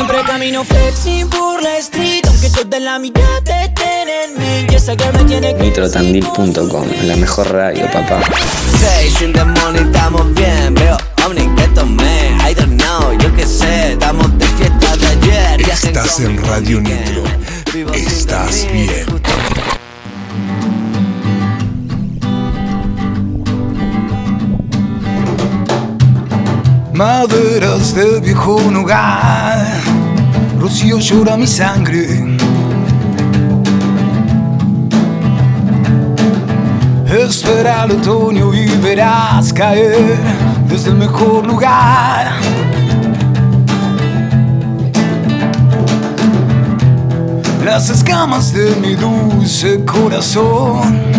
siempre camino flexi por la street Aunque toda la mitad te tienen Y esa que me tiene que Nitrotandil.com, la mejor radio, papá. Seis in the morning, estamos bien. Veo Omni que tomé. I don't know, yo qué sé. Estamos de fiesta de ayer. Estás en Radio. Nitro. Estás bien. Maderas de viejo hogar, Rocío llora mi sangre. Espera el otoño y verás caer desde el mejor lugar. Las escamas de mi dulce corazón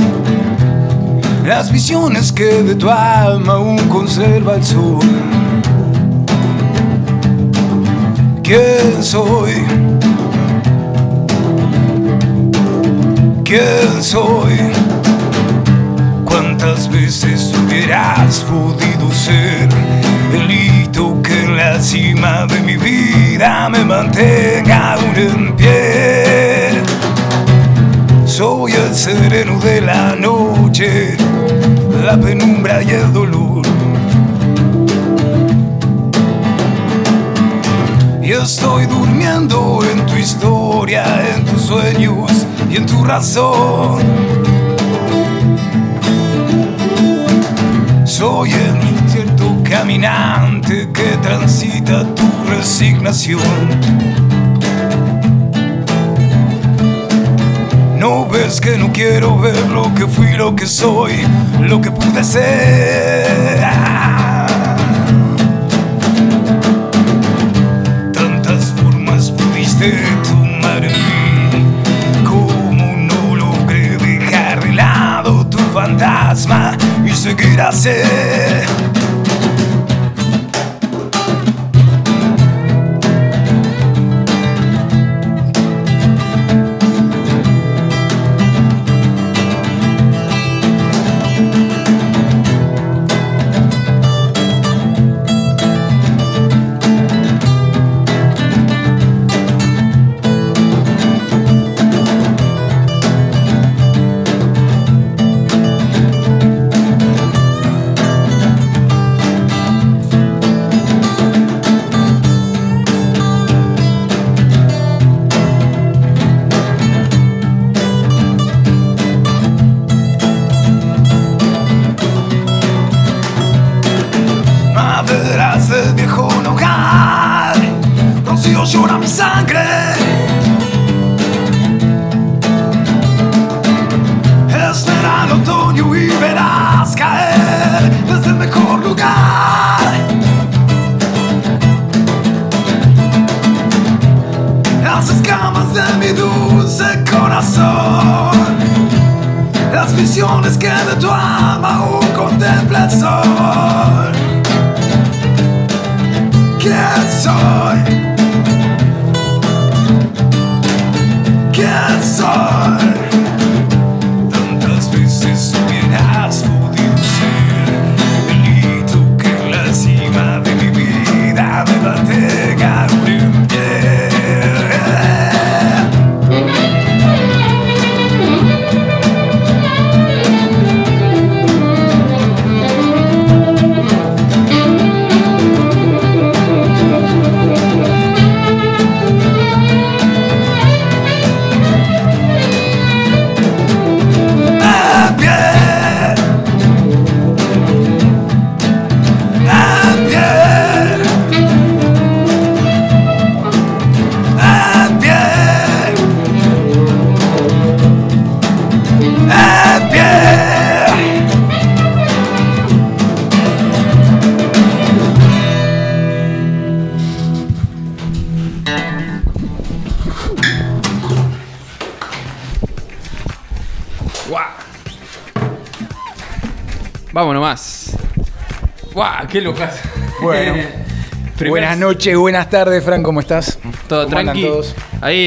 las visiones que de tu alma aún conserva el sol. ¿Quién soy? ¿Quién soy? ¿Cuántas veces hubieras podido ser el hito que en la cima de mi vida me mantenga aún en pie? Soy el sereno de la noche, la penumbra y el dolor. Estoy durmiendo en tu historia, en tus sueños y en tu razón. Soy el incierto caminante que transita tu resignación. No ves que no quiero ver lo que fui, lo que soy, lo que pude ser. Pudiste tomar en mí, como no logré dejar de lado tu fantasma y seguir así. Nomás. ¡Guau! ¡Qué lucas! Bueno. Primer- Buenas noches, buenas tardes, Fran, ¿cómo estás? Todo ¿Cómo andan tranqui. todos? Ahí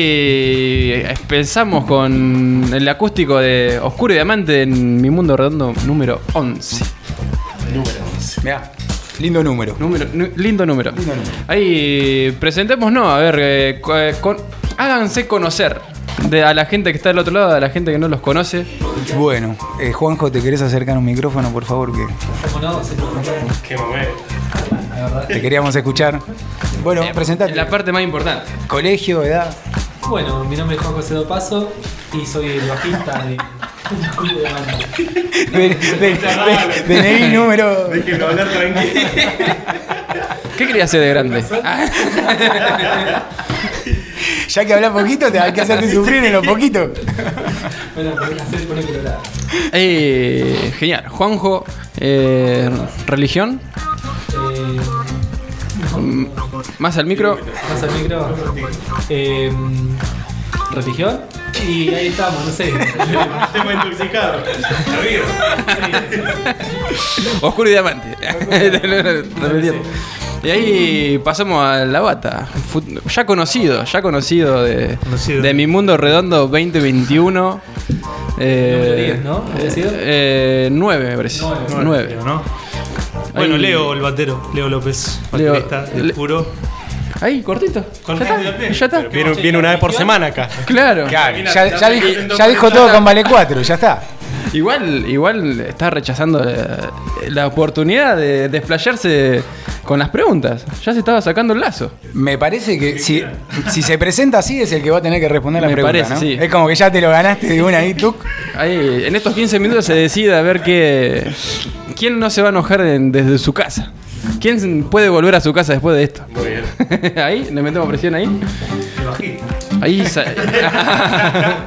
eh, empezamos con el acústico de Oscuro y Diamante en Mi Mundo Redondo número 11. Mirá. Lindo número. Número, lindo número. Lindo número. Ahí presentémonos, a ver, eh, eh, con- háganse conocer de, a la gente que está del otro lado, a la gente que no los conoce. Bueno, eh, Juanjo, ¿te querés acercar un micrófono, por favor? Que te queríamos escuchar. Bueno, presentate. La parte más importante. Colegio, edad. Bueno, mi nombre es Juan José Do Paso y soy el bajista de un club de banda. De- de- de- DNI número. ¿Qué querías hacer de grande? Ya que hablas poquito, te hay que hacerte sufrir en lo poquito. Bueno, eh, genial. Juanjo, eh, religión, Eh, Mm, más al micro. más al micro. Eh, religión. Y ahí estamos, no sé. Oscuro y diamante. Y ahí pasamos a la bata. Ya conocido, ya conocido de, Conocido. de mi mundo redondo 2021. Eh, Número 10, ¿no? ¿Había sido? eh, 9, me parece. Nueve. 9. ¿no? Bueno, Ahí- Leo, el batero, Leo López, Leo- baterista puro. Ahí, cortito. Ya está. Ya está. Viene, viene una vez por semana acá. Claro. Claro, ya, ya dijo, ya dijo todo con Vale 4, ya está. Igual, igual está rechazando eh, la oportunidad de desplayarse con las preguntas. Ya se estaba sacando el lazo. Me parece que si, si se presenta así es el que va a tener que responder la Me pregunta, parece, ¿no? sí. Es como que ya te lo ganaste de una ahí, tú. Ahí, en estos 15 minutos se decide a ver qué. ¿Quién no se va a enojar en- desde su casa? ¿Quién puede volver a su casa después de esto? Muy bien. ahí, le metemos presión ahí. Ahí. sa-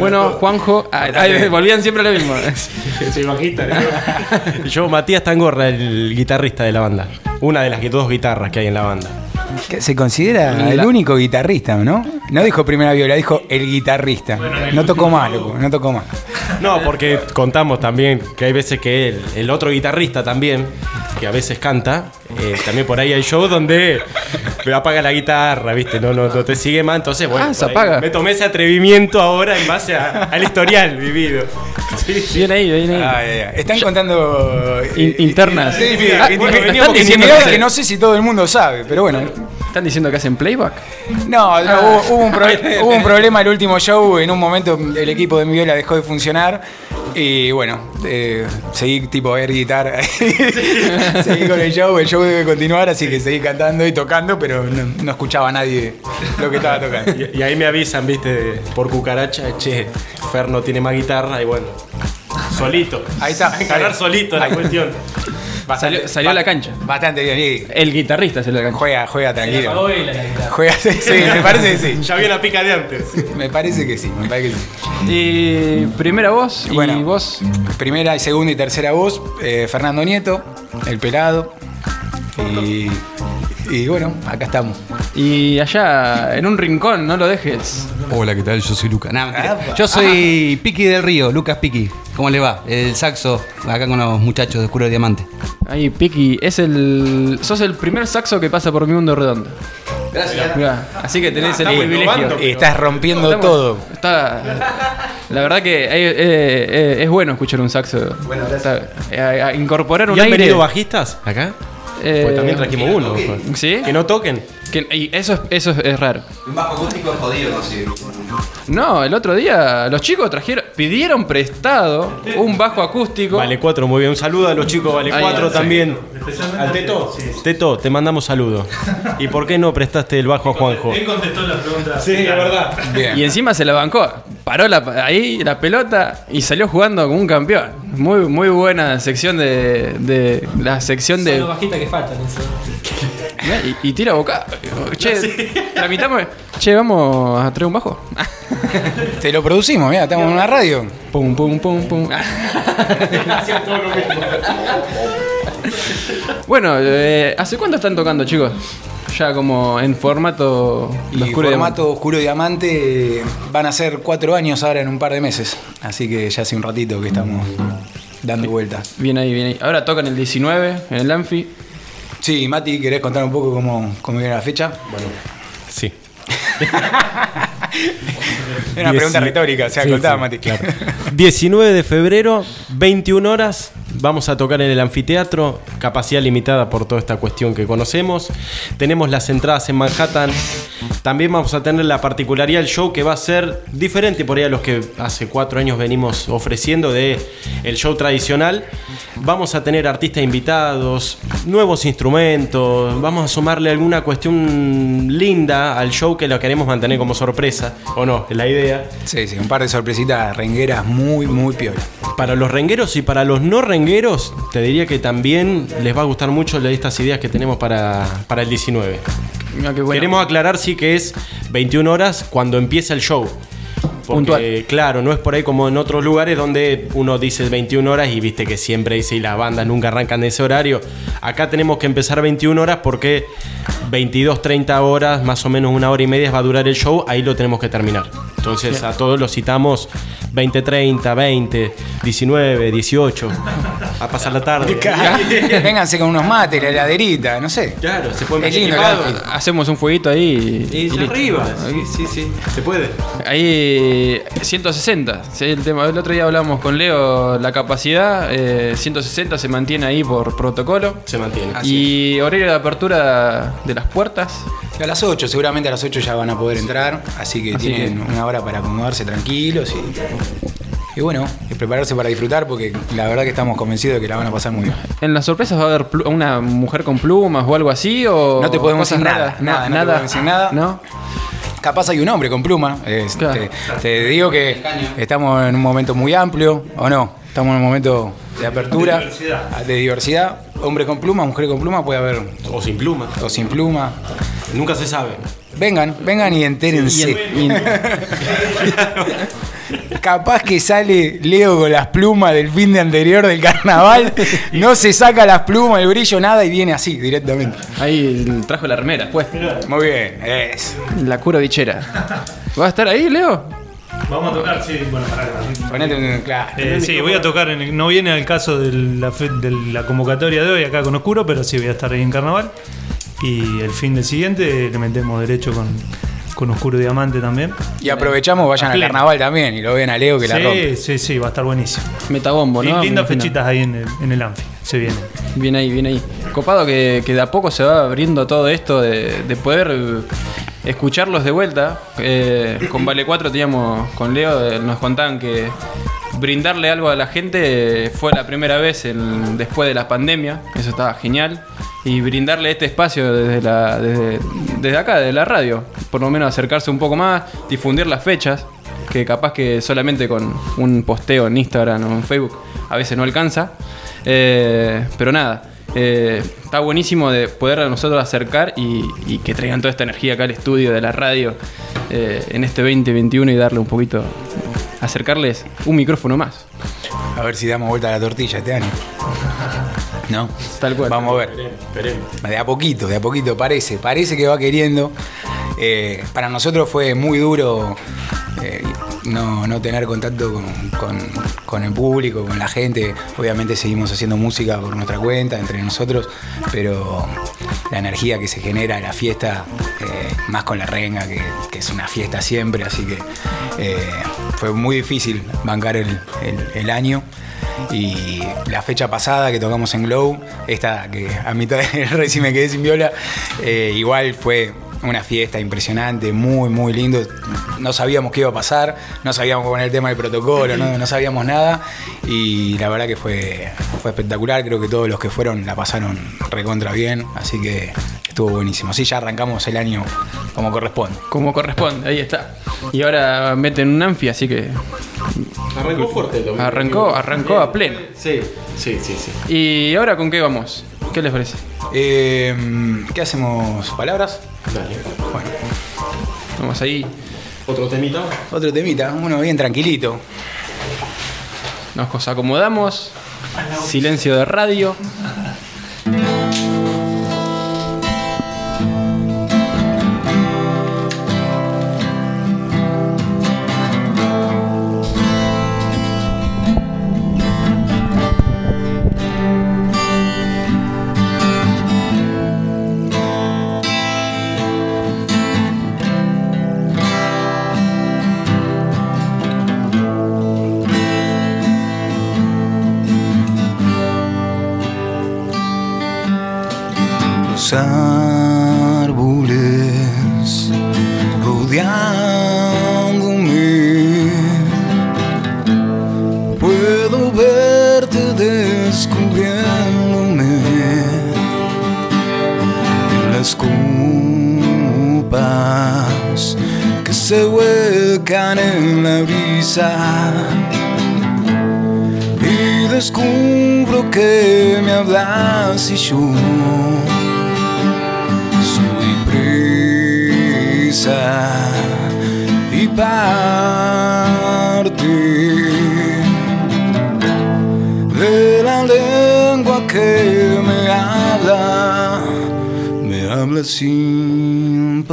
bueno, Juanjo. ah, ahí, volvían siempre a lo mismo. Soy bajista. Yo, Matías Tangorra, el guitarrista de la banda. Una de las dos guitarras que hay en la banda. Que Se considera el único guitarrista, ¿no? No dijo primera viola, dijo el guitarrista. No tocó más, loco, no tocó más. No, porque contamos también que hay veces que el, el otro guitarrista también, que a veces canta, eh, también por ahí hay shows donde me apaga la guitarra, ¿viste? No, no, no te sigue más, entonces bueno. Ah, se apaga. Me tomé ese atrevimiento ahora en base a- al historial vivido. Sí, sí. Bien ahí, bien ahí. Ay. Están contando eh, In- internas. Sí, Ah, intim- bueno, intimidades están diciendo que que no sé si todo el mundo sabe, pero bueno. ¿Están diciendo que hacen playback? No, no, hubo, hubo un hubo un problema el último show. En un momento el equipo de mi viola dejó de funcionar. Y bueno, eh, seguí tipo a ver guitarra. seguí con el show. El show debe continuar, así que seguí cantando y tocando, pero no, no escuchaba a nadie lo que estaba tocando. Y, y ahí me avisan, ¿viste? Por cucaracha, che, Fer no tiene más guitarra y bueno. Solito. Ahí está. Encarar solito la Ahí. cuestión. Salió, salió a la cancha. Bastante bien. y El guitarrista salió a la cancha. Juega, juega tranquilo. La. Juega, sí, sí, me parece que sí. Ya viene la pica de antes. Me parece que sí, me parece que sí. Y primera voz y Bueno. vos. Primera, y segunda y tercera voz, eh, Fernando Nieto, el pelado. Y, y bueno, acá estamos. Y allá, en un rincón, no lo dejes. Hola, ¿qué tal? Yo soy Luca. Nah. Yo soy Piqui del Río, Lucas Piqui. ¿Cómo le va? El saxo, acá con los muchachos de Oscuro de Diamante. Ahí, Piki, es el. sos el primer saxo que pasa por mi mundo redondo. Gracias. Mirá, así que tenés el estamos privilegio. innovando. Estás rompiendo Estamos- todo. Está. La verdad que eh, eh, eh, es bueno escuchar un saxo. Bueno, incorporar un ¿Y han aire. venido bajistas acá? Eh, Pues también trajimos uno. ¿Sí? Que no toquen. Que- y eso, es, eso es, es raro. Un bajo acústico es jodido, no sé. No, el otro día los chicos trajeron, pidieron prestado un bajo acústico. Vale 4, muy bien. Un saludo a los chicos Vale Ahí, 4 sí. También. Al Teto. Teto, te mandamos saludos. ¿Y por qué no prestaste el bajo a Juanjo? Él contestó la pregunta. Sí, es verdad. Bien. Y encima se la bancó. Paró la, ahí la pelota y salió jugando como un campeón. Muy, muy buena sección de, de la sección Son de. los bajitas que faltan. Eso. Mirá, Y, y tira boca. Che, tramitamos. Che, vamos a traer un bajo. Te lo producimos, mira, estamos en una radio. Pum, pum, pum, pum. bueno, eh, ¿hace cuánto están tocando, chicos? Ya como en formato Y oscuro y formato oscuro diamante van a ser cuatro años ahora en un par de meses. Así que ya hace un ratito que estamos dando vueltas. Bien ahí, bien ahí. Ahora tocan el 19 en el Anfi. Sí, Mati, ¿querés contar un poco cómo, cómo viene la fecha? Sí. Era una pregunta retórica, o sea, Sí, contaba, sí, Mati. claro. 19 de febrero, 21 horas, Vamos a tocar en el anfiteatro, capacidad limitada por toda esta cuestión que conocemos. Tenemos las entradas en Manhattan. También vamos a tener la particularidad del show que va a ser diferente por ahí a los que hace cuatro años venimos ofreciendo de el show tradicional. Vamos a tener artistas invitados, nuevos instrumentos, vamos a sumarle alguna cuestión linda al show que lo queremos mantener como sorpresa, ¿o no? Es la idea. Sí, sí, un par de sorpresitas rengueras muy, muy piola. Para los rengueros y para los no rengueros, te diría que también les va a gustar mucho estas ideas que tenemos para, para el 19. Mira qué bueno. Queremos aclarar sí que es 21 horas cuando empieza el show. Porque, claro, no es por ahí como en otros lugares donde uno dice 21 horas y viste que siempre dice y las bandas nunca arrancan de ese horario. Acá tenemos que empezar 21 horas porque 22, 30 horas, más o menos una hora y media va a durar el show, ahí lo tenemos que terminar. Entonces a todos los citamos 20, 30, 20, 19, 18. A pasar la tarde. Vénganse con unos mates, la heladerita, no sé. Claro, se puede Es lindo el equipado. outfit. Hacemos un fueguito ahí y, Y arriba. Sí, sí, sí. Se puede. Ahí 160, sí, el tema. El otro día hablamos con Leo, la capacidad, eh, 160 se mantiene ahí por protocolo. Se mantiene. Y horario de apertura de las puertas. A las 8, seguramente a las 8 ya van a poder entrar, así que Así tienen una hora para acomodarse tranquilos y, y bueno, y prepararse para disfrutar porque la verdad que estamos convencidos de que la van a pasar muy bien. ¿En las sorpresas va a haber una mujer con plumas o algo así? O No te podemos decir nada, raras? nada, no te podemos decir nada. ¿No? Capaz hay un hombre con pluma, Claro. te, te digo que estamos en un momento muy amplio, ¿o no? Estamos en un momento de apertura, de diversidad. Hombre con pluma, mujer con pluma, puede haber, O sin pluma. o sin pluma. Nunca se sabe. Vengan, vengan y entérense. Y- y- Capaz que sale Leo con las plumas del fin de anterior del carnaval, no se saca las plumas, el brillo, nada y viene así directamente. ahí trajo la remera, pues. Muy bien, es. La cura dichera. ¿Va a estar ahí, Leo? Vamos a tocar, sí, bueno, para Ponete un. Claro. Eh, sí, voy a tocar, en el- no viene al caso de la, fe- de la convocatoria de hoy acá con Oscuro, pero sí voy a estar ahí en Carnaval. Y el fin de siguiente le metemos derecho con, con Oscuro Diamante también. Y aprovechamos, vayan A al carnaval también y lo ven a Leo que la rompe. Sí, sí, sí, va a estar buenísimo. Metabombo, Y ¿no? Me lindas fechitas ahí en el, en el Anfi, se vienen. Bien ahí, bien ahí. Copado que, que de a poco se va abriendo todo esto de, de poder escucharlos de vuelta. Eh, con Vale 4 teníamos, con Leo, eh, nos contaban que brindarle algo a la gente fue la primera vez en- después de la pandemia. Eso estaba genial. Y brindarle este espacio desde, la, desde, desde acá, desde la radio. Por lo menos acercarse un poco más, difundir las fechas. Que capaz que solamente con un posteo en Instagram o en Facebook a veces no alcanza. Eh, pero nada, eh, está buenísimo de poder a nosotros acercar y, y que traigan toda esta energía acá al estudio de la radio eh, en este 2021 y darle un poquito, acercarles un micrófono más. A ver si damos vuelta a la tortilla este año. ¿No? Tal cual. Vamos a ver. De a poquito, de a poquito, parece. Parece que va queriendo. Eh, para nosotros fue muy duro eh, no, no tener contacto con, con- el público, con la gente. Obviamente seguimos haciendo música por nuestra cuenta, entre nosotros, pero la energía que se genera en la fiesta, eh, más con la renga, que, es una fiesta siempre, así que eh, fue muy difícil bancar el, el- año. Y la fecha pasada que tocamos en Glow, esta que a mitad del recién me quedé sin viola, igual fue una fiesta impresionante, muy, muy lindo. No sabíamos qué iba a pasar, no sabíamos con el tema del protocolo, no, no sabíamos nada. Y la verdad que fue, fue espectacular, creo que todos los que fueron la pasaron recontra bien, así que estuvo buenísimo. Sí, ya arrancamos el año como corresponde. Como corresponde, ahí está. Y ahora meten un anfi, así que Arrancó fuerte el arrancó, arrancó a pleno. Sí, sí, sí, sí. ¿Y ahora con qué vamos? ¿Qué les parece? Eh, ¿Qué hacemos? ¿Palabras? Dale. Bueno, Vamos ahí, Otro temita. otro temita, uno bien tranquilito. nos acomodamos. Silencio de radio. En las copas que se vuelcan en la brisa. Y descubro que me hablas y yo soy prisa y parte de la lengua que me habla sin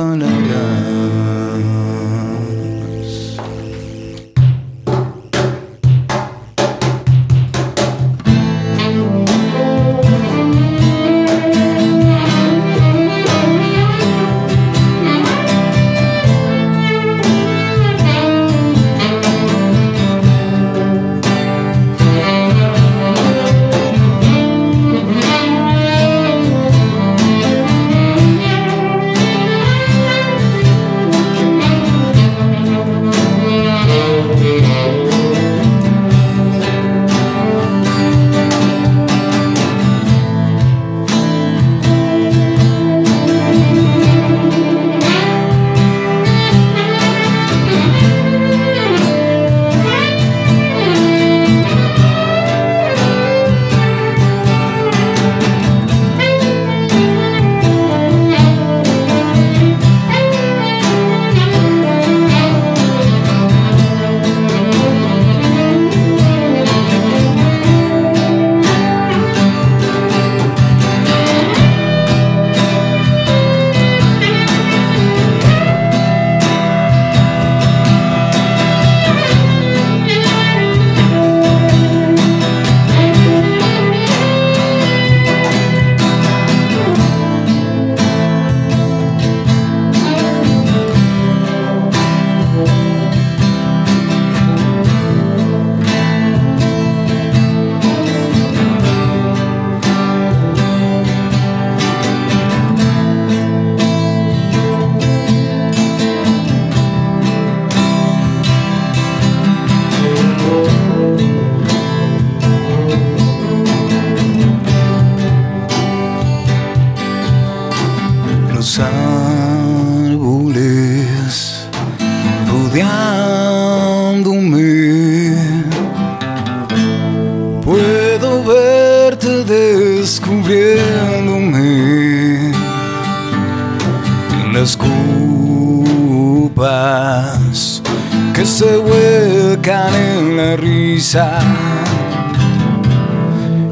risa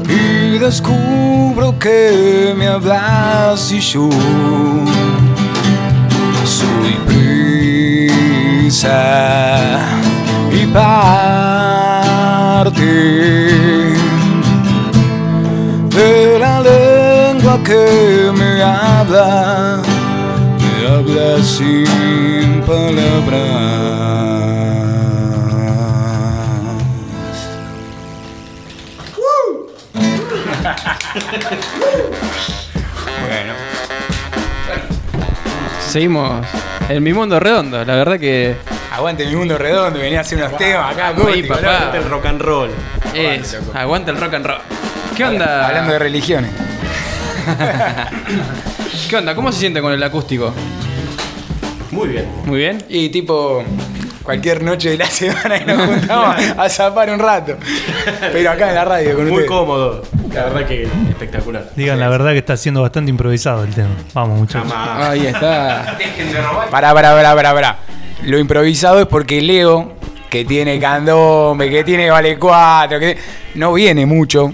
y descubro que me hablas y yo soy prisa y parte de la lengua que me habla, me habla sin palabras. Seguimos en mi mundo redondo. La verdad que. Aguante mi mundo redondo, venía a hacer unos temas acá, acústicos, papá. loco. El rock and roll. Es, aguanta el rock and roll. ¿Qué onda? Hablando de religiones. ¿Qué onda? ¿Cómo se siente con el acústico? Muy bien. Muy bien. Y tipo, cualquier noche de la semana que nos juntamos a zapar un rato. Pero acá en la radio con Muy ustedes. cómodo. La verdad que espectacular. Digan la verdad que está siendo bastante improvisado el tema. Vamos, muchachos. Jamás. Ahí está. Pará, pará, pará, pará, pará. Lo improvisado es porque Leo, que tiene candombe, que tiene vale 4, que no viene mucho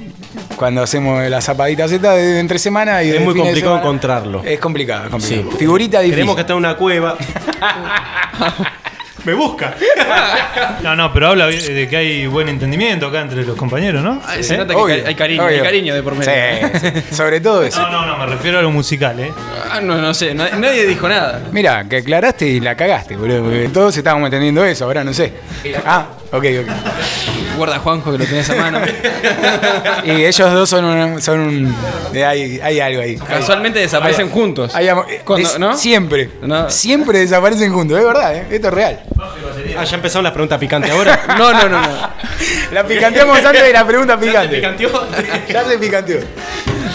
cuando hacemos la zapadita Z de entre semana y Es de muy de complicado semana. encontrarlo. Es complicado, es complicado. Sí. Figurita difícil. Tenemos que estar en una cueva. Me busca. No, no, pero habla de que hay buen entendimiento acá entre los compañeros, ¿no? Se ¿Eh? nota que Obvio, hay, cariño, hay cariño de por medio. Sí, sí. sobre todo eso. No, no, no, me refiero a lo musical, ¿eh? Ah, no, no sé, na- nadie dijo nada. Mira, que aclaraste y la cagaste, boludo. Porque todos estábamos entendiendo eso, ahora no sé. Ah, Ok, ok. Guarda a Juanjo que lo tenés a mano. Y ellos dos son un. Son un eh, hay, hay algo ahí. Casualmente desaparecen Hay- juntos. hay eh, Cuando- ¿no? Siempre. No. Siempre desaparecen juntos, es verdad, ¿eh? esto es real. Ah, ya empezaron las preguntas picantes ahora. No, no, no, no. La picanteamos antes de la pregunta picante. picanteó? Ya se picanteó.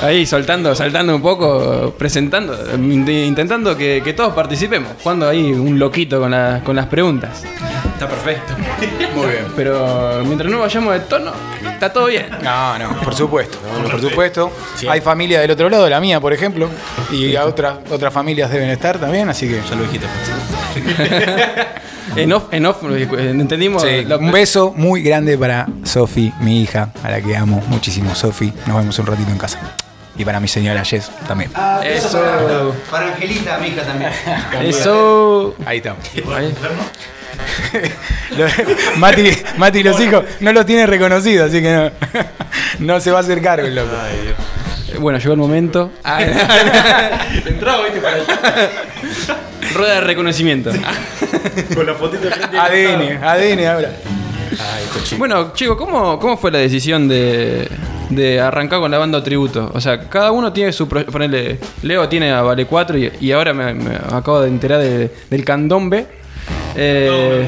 Ahí soltando, saltando un poco, presentando, in- intentando que, que todos participemos. Jugando ahí un loquito con, la- con las preguntas. Está perfecto. Muy bien. Pero mientras no vayamos de tono, está todo bien. No, no, por supuesto. por supuesto. Sí. Hay familia del otro lado, la mía, por ejemplo. Y a otras, otras familias deben estar también, así que. Ya lo dijiste. En off, en off, entendimos. Sí, la- un beso muy grande para Sofi, mi hija, a la que amo muchísimo. Sofi, nos vemos un ratito en casa. Y para mi señora Jess también. Eso. Para Angelita, mi hija también. Eso. Ahí estamos. Ahí. Lo- Mati, Mati y los hijos no los tiene reconocidos, así que no, no se va a hacer cargo el loco. Bueno, llegó el momento. Ah, Entraba, viste, para allá. Rueda de reconocimiento. Con la fotito de frente. ADN, ADN ahora. Ay. Bueno, chicos, ¿cómo, ¿cómo fue la decisión de, de arrancar con la banda tributo? O sea, cada uno tiene su... pro- Ponele, Leo tiene a Vale 4 y, y ahora me, me acabo de enterar de- del candombe. Eh,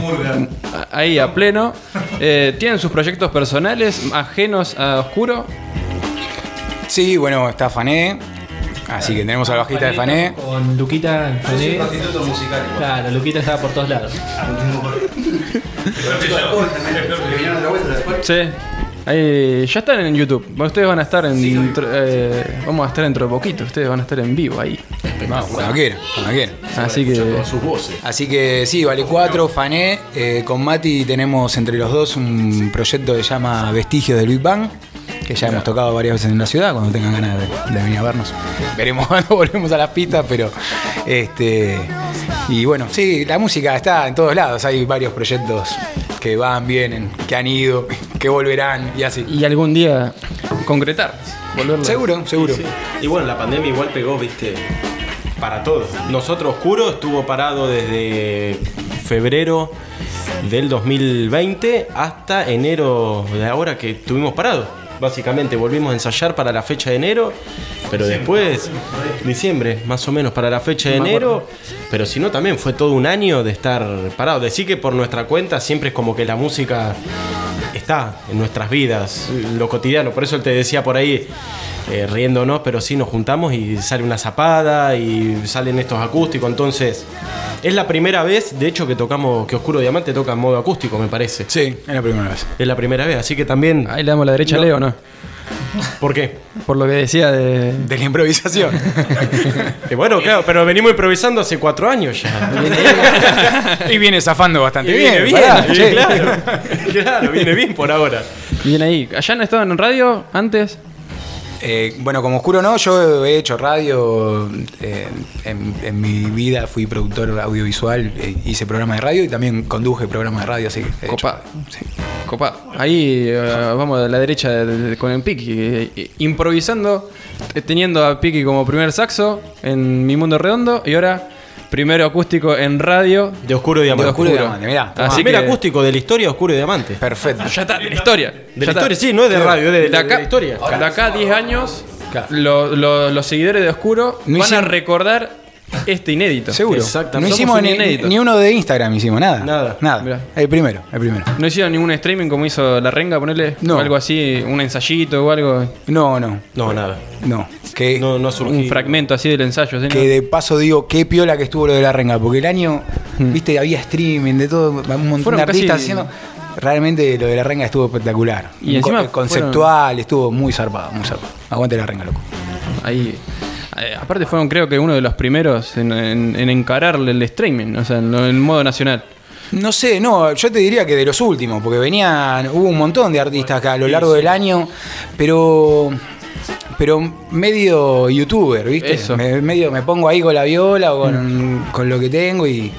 ahí a pleno. Eh, ¿Tienen sus proyectos personales ajenos a Oscuro? Sí, bueno, está Fané. Así que tenemos al bajista de Fané. Con Luquita en Fané. Claro, Luquita estaba por todos lados. Sí. Ahí, ya están en YouTube. Ustedes van a estar en. eh, vamos a estar dentro de poquito. Ustedes van a estar en vivo ahí. Vamos, cuando quieran, cuando quieran. Así que. Sus voces. Así que sí, vale 4, Fané. Eh, con Mati tenemos entre los dos un proyecto que se llama Vestigios del Big Bang, que ya hemos tocado varias veces en la ciudad, cuando tengan ganas de, de venir a vernos. Veremos cuando volvemos a las pistas, pero este. Y bueno, sí, la música está en todos lados. Hay varios proyectos que van, vienen, que han ido, que volverán y así. Y algún día concretar. Volverlo. Seguro, seguro. Y bueno, la pandemia igual pegó, viste, para todos. Nosotros Oscuro estuvo parado desde febrero del 2020 hasta enero de ahora que estuvimos parados. Básicamente volvimos a ensayar para la fecha de enero, pero después, diciembre, más o menos para la fecha de enero, pero si no también fue todo un año de estar parado. Decir que por nuestra cuenta siempre es como que la música está en nuestras vidas, lo cotidiano. Por eso él te decía por ahí, eh, riéndonos, pero sí nos juntamos y sale una zapada y salen estos acústicos. Entonces, es la primera vez, de hecho, que tocamos, que Oscuro Diamante toca en modo acústico, me parece. Sí, es la primera vez. Es la primera vez, así que también. Ahí le damos la derecha a No. Leo, ¿no? ¿Por qué? Por lo que decía de. De la improvisación. Eh, bueno, claro, pero venimos improvisando hace cuatro años ya. y viene zafando bastante Y bien. viene bien, pará, y claro, claro, viene bien por ahora. Bien ahí. ¿Allá han estado en radio antes? Eh, bueno, como oscuro no, yo he hecho radio. eh, en, en mi vida fui productor audiovisual, eh, hice programa de radio y también conduje programa de radio, así que. Copado. sí. Copa. Ahí eh, vamos a la derecha de- de- con el Piki. improvisando, teniendo a Piki como primer saxo en Mi Mundo Redondo y ahora primero acústico en radio. De Oscuro Diamante. De Oscuro Oscuro. Diamante, mirá. Así Primer que- acústico de la historia Oscuro y Diamante. Perfecto. Ya está, de la historia. De la historia, sí, no es de radio, es de, De de acá, la historia. de acá a 10 años, Claro. lo- lo- los seguidores de Oscuro No van a hicieron- recordar este inédito. Seguro. Exactamente. No hicimos ni, inédito. ni uno de Instagram, hicimos nada. Nada. Nada. Mirá. El primero, el primero. ¿No hicieron ningún streaming como hizo La Renga, ponerle? No. Algo así, un ensayito o algo. No, no, No, nada. no. Que, No, no surgido. Un fragmento así del ensayo. ¿sí? que de paso digo, qué piola que estuvo lo de la renga, porque el año, viste, había streaming de todo, un montón Hmm. Fueron de artistas casi- haciendo. Realmente lo de la renga estuvo espectacular. Y encima conceptual, estuvo muy zarpado, muy zarpado. Aguante la renga, loco. Ahí. Eh, aparte fueron creo que uno de los primeros en, en- en encarar el streaming, o sea, en, modo nacional. No sé, no, yo te diría que de los últimos, porque venían, hubo un montón de artistas acá a lo largo del año, pero pero medio youtuber, ¿viste? Eso. Me, medio me pongo ahí con la viola o con, con lo que tengo y,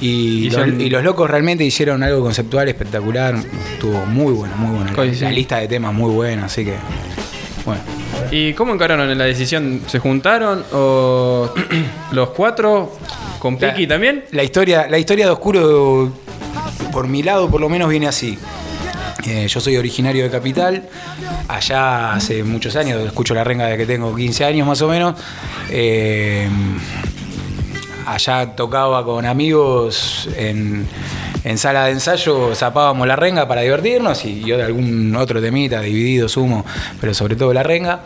y, los, y los locos realmente hicieron algo conceptual espectacular, estuvo muy bueno, muy bueno. La, la lista de temas muy buena, así que bueno. ¿Y cómo encararon en la decisión? ¿Se juntaron o los cuatro con La- Piki también? La historia, la historia de Oscuro por mi lado por lo menos viene así. Eh, yo soy originario de Capital, allá hace muchos años, escucho la renga desde que tengo 15 años más o menos. Eh, allá tocaba con amigos en, en sala de ensayo, zapábamos la renga para divertirnos y de algún otro temita, dividido, sumo, pero sobre todo la renga.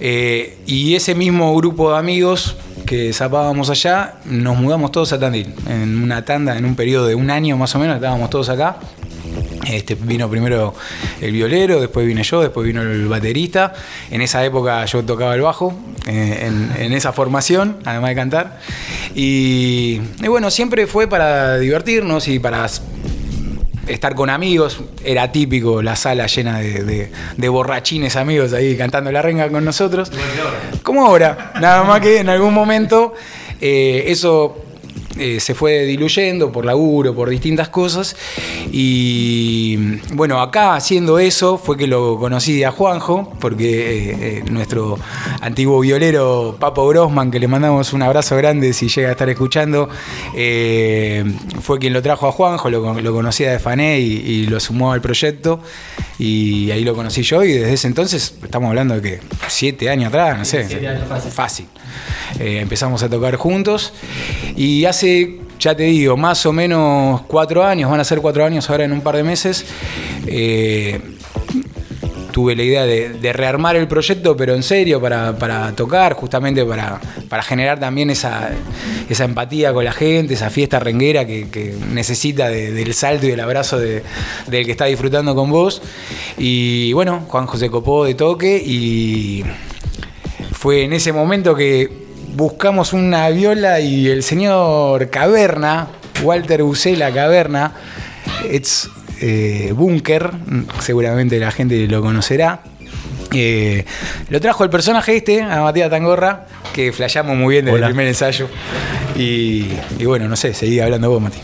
Eh, y ese mismo grupo de amigos que zapábamos allá, nos mudamos todos a Tandil. En una tanda, en un periodo de un año más o menos, estábamos todos acá. Este, vino primero el violero, después vine yo, después vino el baterista. En esa época yo tocaba el bajo, eh, en, en esa formación, además de cantar. Y, y bueno, siempre fue para divertirnos y para estar con amigos. Era típico la sala llena de, de- de borrachines amigos ahí cantando la renga con nosotros. Como ahora, nada más que en algún momento eh, eso eh, se fue diluyendo por laburo, por distintas cosas. Y bueno, acá haciendo eso fue que lo conocí a Juanjo, porque eh, eh, nuestro antiguo violero Papo Grossman, que le mandamos un abrazo grande si llega a estar escuchando, eh, fue quien lo trajo a Juanjo, lo, lo conocía de Fané y, y lo sumó al proyecto. Y ahí lo conocí yo y desde ese entonces, estamos hablando de que siete años atrás, no sé. fácil. Fácil. Empezamos a tocar juntos y hace, ya te digo, más o menos cuatro años, van a ser cuatro años ahora en un par de meses, eh, tuve la idea de, rearmar el proyecto, pero en serio, para, para tocar, justamente para, para generar también esa, esa empatía con la gente, esa fiesta renguera que, necesita de- del salto y del abrazo de- del que está disfrutando con vos. Y bueno, Juan José copó de toque y fue en ese momento que buscamos una viola y el señor Caverna, Walter Bucela Caverna, es eh, Bunker, seguramente la gente lo conocerá. Eh, lo trajo el personaje este, a Matías Tangorra, que flasheamos muy bien desde Hola. el primer ensayo. Y, y bueno, no sé, seguí hablando vos, Mati.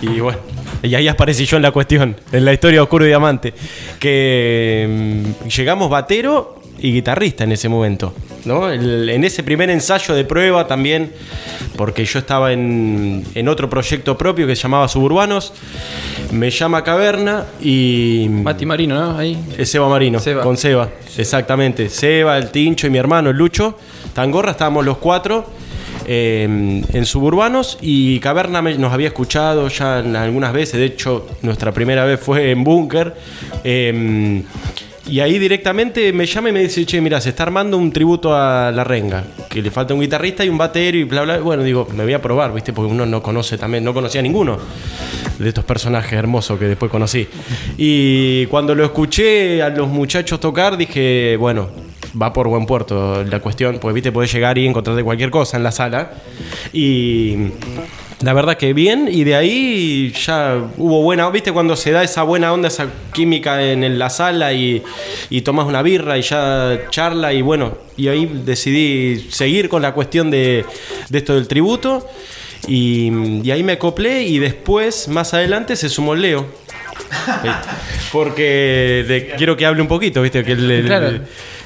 Y bueno, y ahí aparecí yo en la cuestión, en la historia de Oscuro Diamante. Que mm, llegamos batero y guitarrista en ese momento. ¿no? El- en ese primer ensayo de prueba también, porque yo estaba en, en otro proyecto propio que se llamaba Suburbanos, me llama Caverna y... Mati Marino, ¿no? Ahí. Es Seba Marino, Seba. con Seba, exactamente. Seba, el Tincho y mi hermano, el Lucho. Tangorra, estábamos los cuatro eh, en Suburbanos y Caverna nos había escuchado ya en algunas veces. De hecho, nuestra primera vez fue en Búnker. Eh, y ahí directamente me llama y me dice, che, mira, se está armando un tributo a La Renga, que le falta un guitarrista y un batero y bla, bla. Bueno, digo, me voy a probar, ¿viste? Porque uno no conoce también, no conocía a ninguno de estos personajes hermosos que después conocí. Y cuando lo escuché a los muchachos tocar, dije, bueno, va por buen puerto la cuestión, pues, ¿viste? Podés llegar y encontrarte cualquier cosa en la sala. Y... La verdad que bien, y de ahí ya hubo buena, viste cuando se da esa buena onda, esa química en la sala y, y tomas una birra y ya charla y bueno, y ahí decidí seguir con la cuestión de, de esto del tributo y, y ahí me acoplé y después, más adelante, se sumó Leo. Eh, Porque de- quiero que hable un poquito, viste, que el- el- Claro.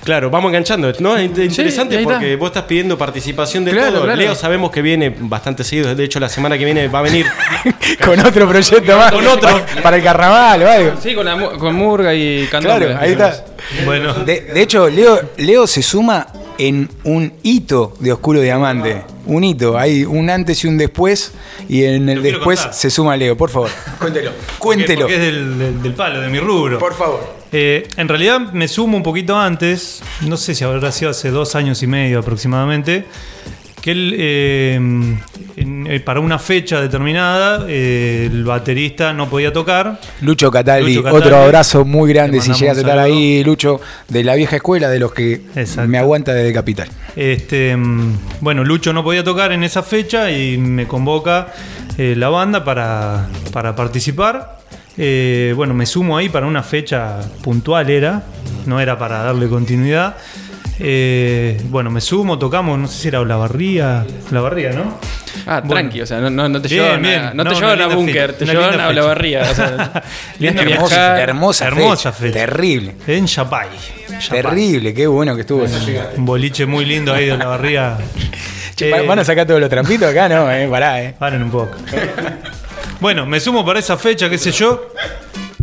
Claro, vamos enganchando. No, es interesante porque vos estás pidiendo participación de Claro, todo. claro. Leo sabemos que viene bastante seguido. De hecho, la semana que viene va a venir. Con otro proyecto más. Con otro. Para, el carnaval o algo. Sí, con, la con Murga y Candombe. Claro, ahí está. Bueno, De, de hecho, Leo, Leo se suma en un hito de Oscuro Diamante. Un hito, hay un antes y un después. Y en el después contar. se suma Leo, por favor. Cuéntelo. porque- Cuéntelo. porque es del, del- del palo, de mi rubro. Por favor. Eh, en realidad me sumo un poquito antes, no sé si habrá sido hace dos años y medio aproximadamente, que él, eh, en- eh, para una fecha determinada el baterista no podía tocar. Lucho Cataldi, Lucho Cataldi. otro abrazo muy grande si llegas a estar ahí, Lucho, de la vieja escuela, de los que Exacto. me aguanta desde Capital. Este, mm, bueno, Lucho no podía tocar en esa fecha y me convoca la banda para, para participar. Eh, bueno, me sumo ahí para una fecha puntual era, no era para darle continuidad. Eh, bueno, me sumo, tocamos, no sé si era la barría, la barría, ¿no? Ah, Bueno. tranqui, o sea, no, no, no te llevan bien. a, no No, te llevan a búnker, fecha, te llevan a la barría. O sea, Hermosa, hermosa, Hermosa fecha, fecha. Terrible. En Chapay. Terrible, qué bueno que estuvo. Un boliche muy lindo ahí de la barría. Eh, ¿Van a sacar todos los trampitos acá? No, eh, pará, eh. Paren un poco. Bueno, me sumo para esa fecha, qué sé yo.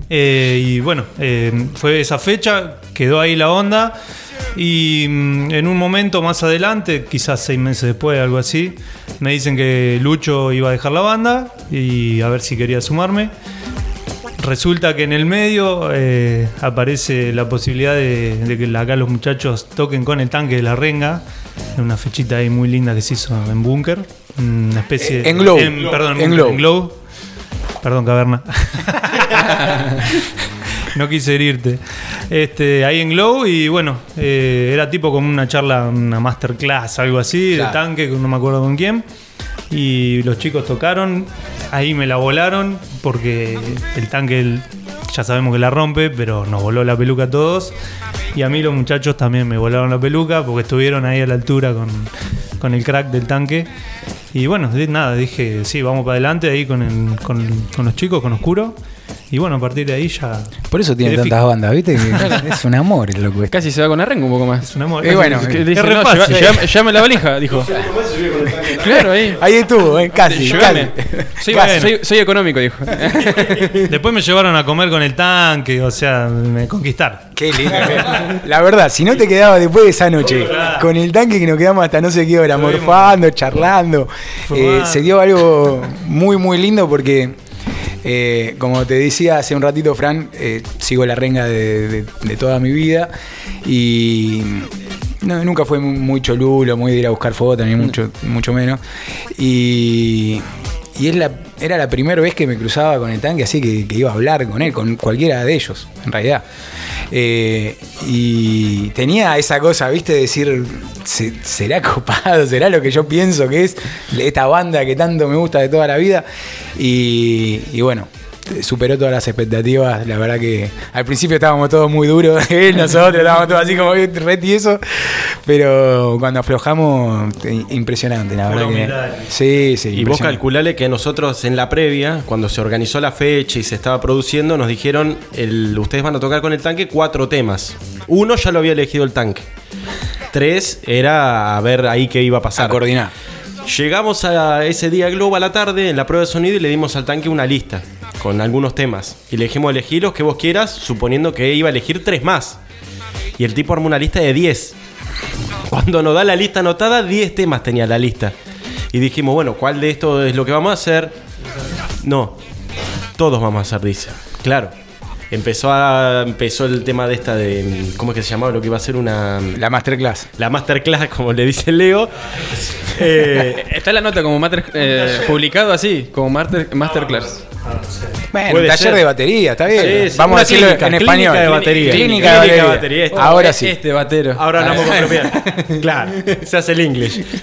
Eh, y bueno, eh, fue esa fecha, quedó ahí la onda. Y mm, en un momento más adelante, quizás seis meses después, algo así, me dicen que Lucho iba a dejar la banda y a ver si quería sumarme. Resulta que en el medio eh, aparece la posibilidad de, de que acá los muchachos toquen con el tanque de la renga. En una fechita ahí muy linda que se hizo en Búnker. Una especie Eh, en Glow. perdón, En en Glow. Glow. Perdón, caverna. no quise herirte. Este, ahí en Glow y bueno, eh, era tipo como una charla, una masterclass, algo así, Claro. de tanque, que no me acuerdo con quién. Y los chicos tocaron, ahí me la volaron, porque el tanque el- ya sabemos que la rompe, pero nos voló la peluca a todos. Y a mí los muchachos también me volaron la peluca, porque estuvieron ahí a la altura con, con el crack del tanque. Y bueno, nada, dije, sí, vamos para adelante ahí con, el- con, con los chicos, con Oscuro. Y bueno, a partir de ahí ya. Por eso tiene tantas fijo. bandas, ¿viste? Que es un amor el loco. este. Casi se va con Arrengo un poco más. Es un amor. Y bueno, Que es dice, no, lleva- lleva- la valija, dijo. Claro, ahí. Ahí estuvo, ¿eh? casi. Llévame. casi. Soy, Bueno. soy- soy económico, dijo. Después me llevaron a comer con el tanque, o sea, me conquistaron. Qué lindo. La verdad, si no te quedabas después de esa noche con el tanque que nos quedamos hasta no sé qué hora, morfando, charlando, eh, se dio algo muy, muy lindo porque, eh, como te decía hace un ratito, Fran, eh, sigo la renga de, toda mi vida y nunca fue muy cholulo, muy de ir a buscar fotos, ni mucho, mucho menos. Y, es la, era la primera vez que me cruzaba con el tanque, así que iba a hablar con él, con cualquiera de ellos, en realidad. Eh, y tenía esa cosa, viste, de decir, "Se- ¿será copado? ¿Será lo que yo pienso que es esta banda que tanto me gusta de toda la vida? Y bueno, superó todas las expectativas. La verdad que al principio estábamos todos muy duros, él, nosotros, estábamos todos así como re tiesos, pero cuando aflojamos, eh, impresionante, la Pura verdad humildad. que. Sí, sí. Y vos calculale que nosotros en la previa, cuando se organizó la fecha y se estaba produciendo, nos dijeron, el, ustedes van a tocar con el tanque cuatro temas. Uno ya lo había elegido el tanque. Tres era a ver ahí qué iba a pasar. A coordinar. Llegamos a ese día Globo a la tarde en la prueba de sonido y le dimos al tanque una lista con algunos temas. Y le dijimos elegir los que vos quieras, suponiendo que iba a elegir tres más. Y el tipo armó una lista de 10. Cuando nos da la lista anotada, 10 temas tenía la lista. Y dijimos, bueno, ¿cuál de estos es lo que vamos a hacer? No, todos vamos a hacer, dice. Claro. Empezó, a, empezó el tema de esta de. ¿Cómo es que se llamaba? Lo que iba a ser una. La masterclass. La masterclass, como le dice Leo. Eh, Está la nota como master, eh, publicado así, como master, masterclass. Bueno, Puede taller ser. de batería, está bien. Sí, sí, Vamos una a decirlo clínica, en clínica español. de batería. Clínica, de Clínica de batería. batería. Ahora sí. Este batero. Ahora hablamos con propiedad. Claro, se hace el inglés.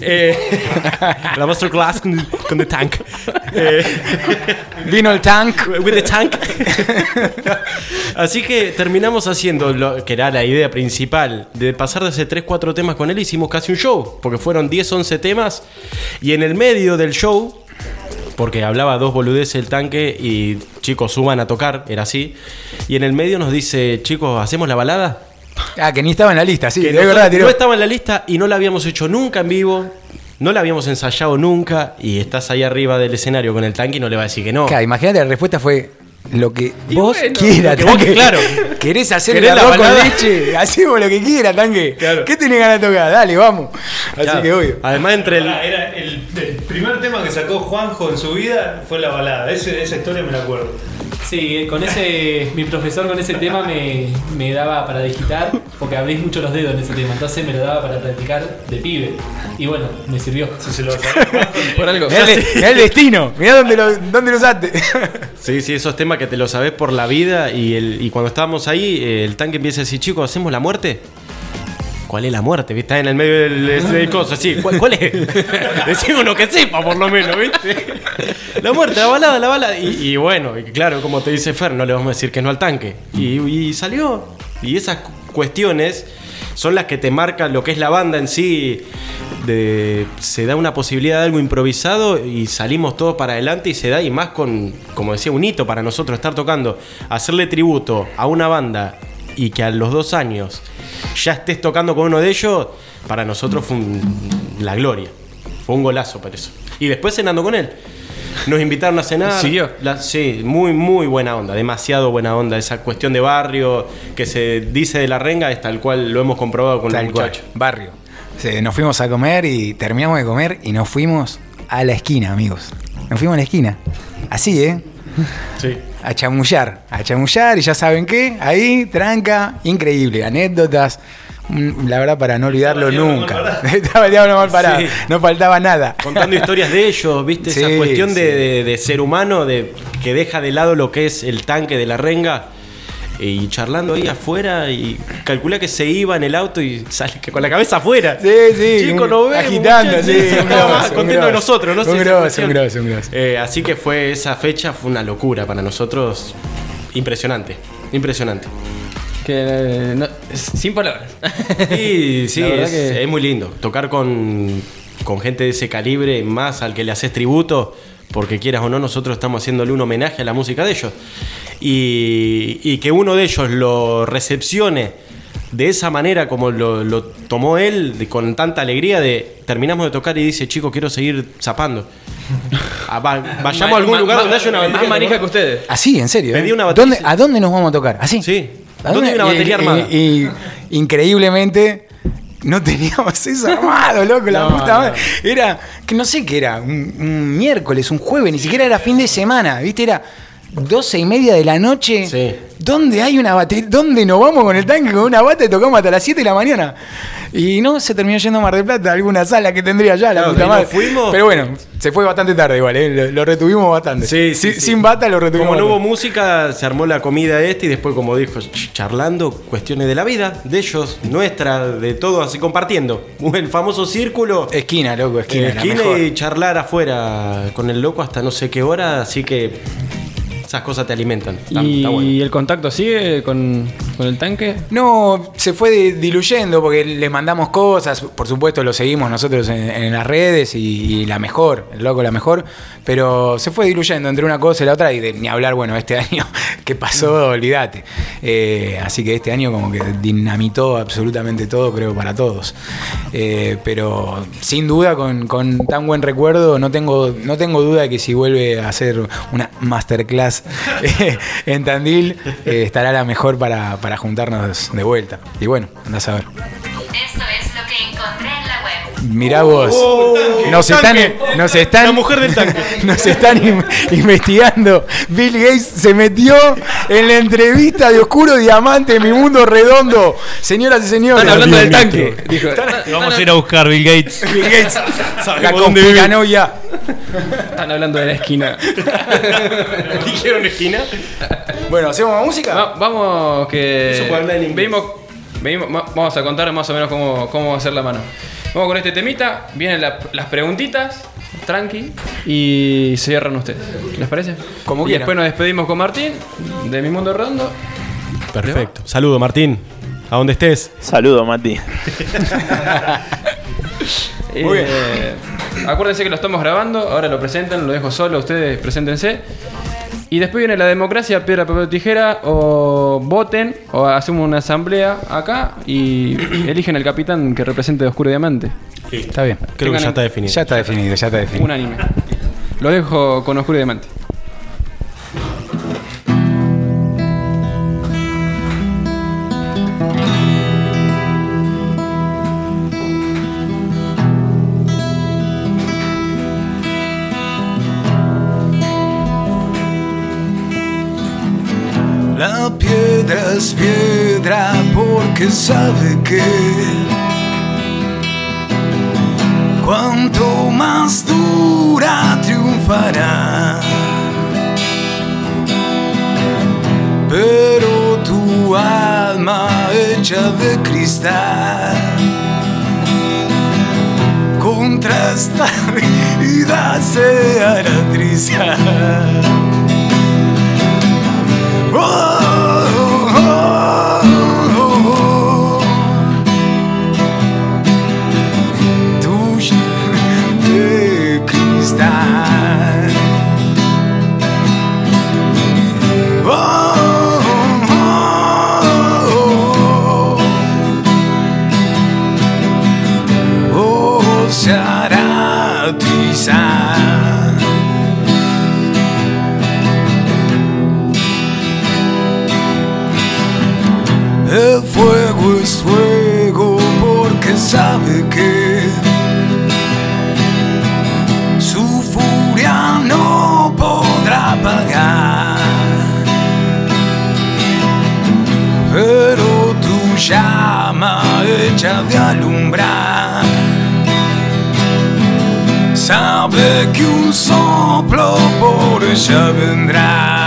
Eh, la masterclass con, con the tank. Eh, Vino el tank. with the tank. Así que terminamos haciendo lo que era la idea principal de pasar de hacer 3-4 temas con él. Hicimos casi un show, porque fueron 10-11 temas. Y en el medio del show, porque hablaba dos boludeces el tanque y chicos suban a tocar, era así. Y en el medio nos dice, chicos, ¿hacemos la balada? Ah, que ni estaba en la lista, sí, que de verdad, tiró. no estaba en la lista y no la habíamos hecho nunca en vivo. No la habíamos ensayado nunca y estás ahí arriba del escenario con el tanque y no le va a decir que no. Claro, imagínate, la respuesta fue lo que Y vos bueno, quieras, que vos- claro. ¿Querés hacer ¿Querés el la arroz con leche? Hacemos lo que quieras, tanque. Claro. ¿Qué tenés ganas de tocar? Dale, vamos. Así Claro. que obvio. Además, entre el. Era el, el primer tema que sacó Juanjo en su vida fue la balada. Ese- esa historia me la acuerdo. Sí, con ese, mi profesor con ese tema me, me daba para digitar, porque abrís mucho los dedos en ese tema, entonces me lo daba para practicar de pibe. Y bueno, me sirvió. Si se lo sabés, Por algo. Mirá el, mirá el destino, mirá dónde lo, dónde lo usaste. Sí, sí, esos temas que te los sabes por la vida y, el, y cuando estábamos ahí, el tanque empieza a decir, chicos, ¿hacemos la muerte? ¿Cuál es la muerte? ¿Viste? Está en el medio del, del coso, así. ¿Cuál, cuál es? Decimos uno que sepa, por lo menos, ¿viste? La muerte, la balada, la balada. Y, y bueno, y claro, como te dice Fer, no le vamos a decir que no al tanque. Y, y salió. Y esas cu- cuestiones son las que te marcan lo que es la banda en sí. De, se da una posibilidad de algo improvisado y salimos todos para adelante y se da y más con, como decía, un hito para nosotros estar tocando, hacerle tributo a una banda y que a los dos años ya estés tocando con uno de ellos, para nosotros fue un- la gloria. Fue un golazo para eso. Y después cenando con él. nos invitaron a cenar. ¿Siguió? La- sí, muy, muy buena onda, demasiado buena onda. Esa cuestión de barrio que se dice de la renga es tal cual lo hemos comprobado con Tal los cual, barrio. Sí, nos fuimos a comer y terminamos de comer y nos fuimos a la esquina, amigos. Nos fuimos a la esquina. Así, ¿eh? Sí. A chamullar, a chamullar y ya saben qué, ahí, tranca, increíble, anécdotas, mm, la verdad para no olvidarlo nunca. Estaba el diablo mal parado, Sí. no faltaba nada. Contando historias de ellos, ¿viste? Esa Sí, cuestión de- de ser humano, de que deja de lado lo que es el tanque de la renga. Y charlando ahí afuera y calcula que se iba en el auto y sale que con la cabeza afuera. Sí, sí, Chico, un- no vemos, agitando, muchachos, sí, sí, un estaba grosso, más un contento de grosso. nosotros, no. Un grosso, un grosso, un grosso. Eh, así que fue esa fecha, fue una locura para nosotros. Impresionante, impresionante. Que eh, no- sin palabras. Sí, sí, es, que- es muy lindo. Tocar con, con gente de ese calibre, más al que le haces tributo, porque quieras o no, nosotros estamos haciéndole un homenaje a la música de ellos. Y, y que uno de ellos lo recepcione de esa manera como lo, lo tomó él, de- con tanta alegría, de terminamos de tocar y dice, chico, quiero seguir zapando. Ah, va- vayamos a algún Ma- lugar ma- donde haya una Más batería. manija que ustedes. Así, en serio. ¿eh? Pedí una batería, ¿Dónde- ¿A dónde nos vamos a tocar? ¿Así? Sí. ¿A ¿Dónde hay una batería y- armada? Y, increíblemente no teníamos eso armado, loco, la puta no. madre. Era, que no sé qué era, un, un miércoles, un jueves, ni siquiera era fin de semana, ¿viste? Era doce y media de la noche. Sí. ¿Dónde hay una batería? ¿Dónde nos vamos con el tanque con una bata y tocamos hasta las 7 de la mañana? Y no, se terminó yendo a Mar del Plata, alguna sala que tendría ya, la Claro, puta madre. fuimos. Pero bueno, se fue bastante tarde igual, ¿eh? lo, lo retuvimos bastante. Sí, sí, Sin- sí. Sin bata lo retuvimos. Como no hubo música, se armó la comida este y después, como dijo, ch- charlando cuestiones de la vida, de ellos, nuestra, de todo, así compartiendo. El famoso círculo. Esquina, loco, esquina. esquina y charlar afuera con el loco hasta no sé qué hora, así que esas cosas te alimentan. Está, ¿Y está bueno. el contacto sigue con, con el tanque? No, se fue di- diluyendo porque le mandamos cosas, por supuesto lo seguimos nosotros en, en las redes y, y la mejor, el loco la mejor, pero se fue diluyendo entre una cosa y la otra y de, ni hablar, bueno, este año que pasó, olvídate. Eh, así que este año como que dinamitó absolutamente todo, creo, para todos. Eh, pero sin duda, con, con tan buen recuerdo, no tengo, no tengo duda de que si vuelve a hacer una masterclass eh, en Tandil, eh, estará la mejor para, para juntarnos de vuelta. Y bueno, andás a ver. Mirá vos. nos, están, nos están. La mujer del tanque. Nos están in- investigando. Bill Gates se metió en la entrevista de Oscuro Diamante, mi mundo redondo. Señoras y señores. Están hablando del tanque. Dijo, Vamos a ir a buscar Bill Gates. Bill Gates. La conspiranoia. Están hablando de la esquina. ¿Dijeron esquina? Bueno, ¿hacemos más música? Va- vamos que. Eso puede hablar en inglés. venimos, venimos- vamos a contar más o menos cómo, cómo va a ser la mano. Vamos con este temita, vienen la- las preguntitas, tranqui, y cierran ustedes. ¿Les parece? Como y quieran. después nos despedimos con Martín, de Mi Mundo Redondo. Perfecto. Saludo, Martín. A donde estés. Saludo, Mati. Muy Eh, acuérdense que lo estamos grabando, ahora lo presentan, lo dejo solo, ustedes preséntense. Y después viene la democracia, piedra, papel o tijera, o voten, o hacemos una asamblea acá y eligen el capitán que represente de Oscuro Diamante. Está bien. Creo que ya está definido. Ya está definido, ya está definido. Unánime. Lo dejo con Oscuro Diamante. Es piedra porque sabe que cuanto más dura triunfará. Pero tu alma hecha de cristal contra esta vida se hará trizar. Oh, de alumbrar sabe que un soplo por ella vendrá.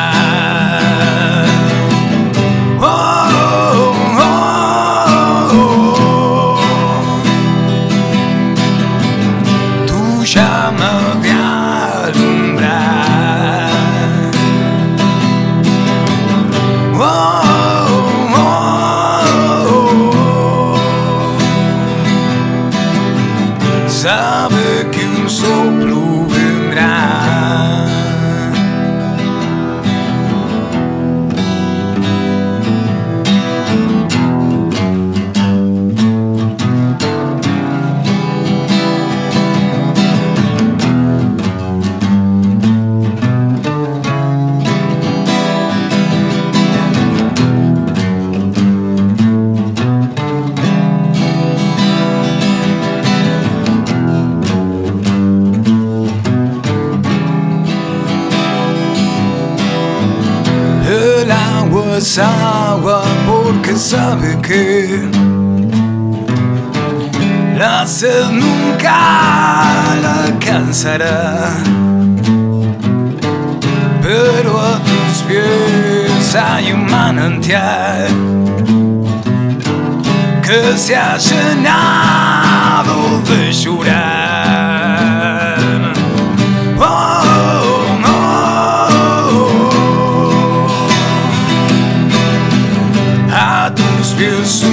Agua es agua porque sabe que la sed nunca la alcanzará. Pero a tus pies hay un manantial que se ha llenado de llorar. A tus pies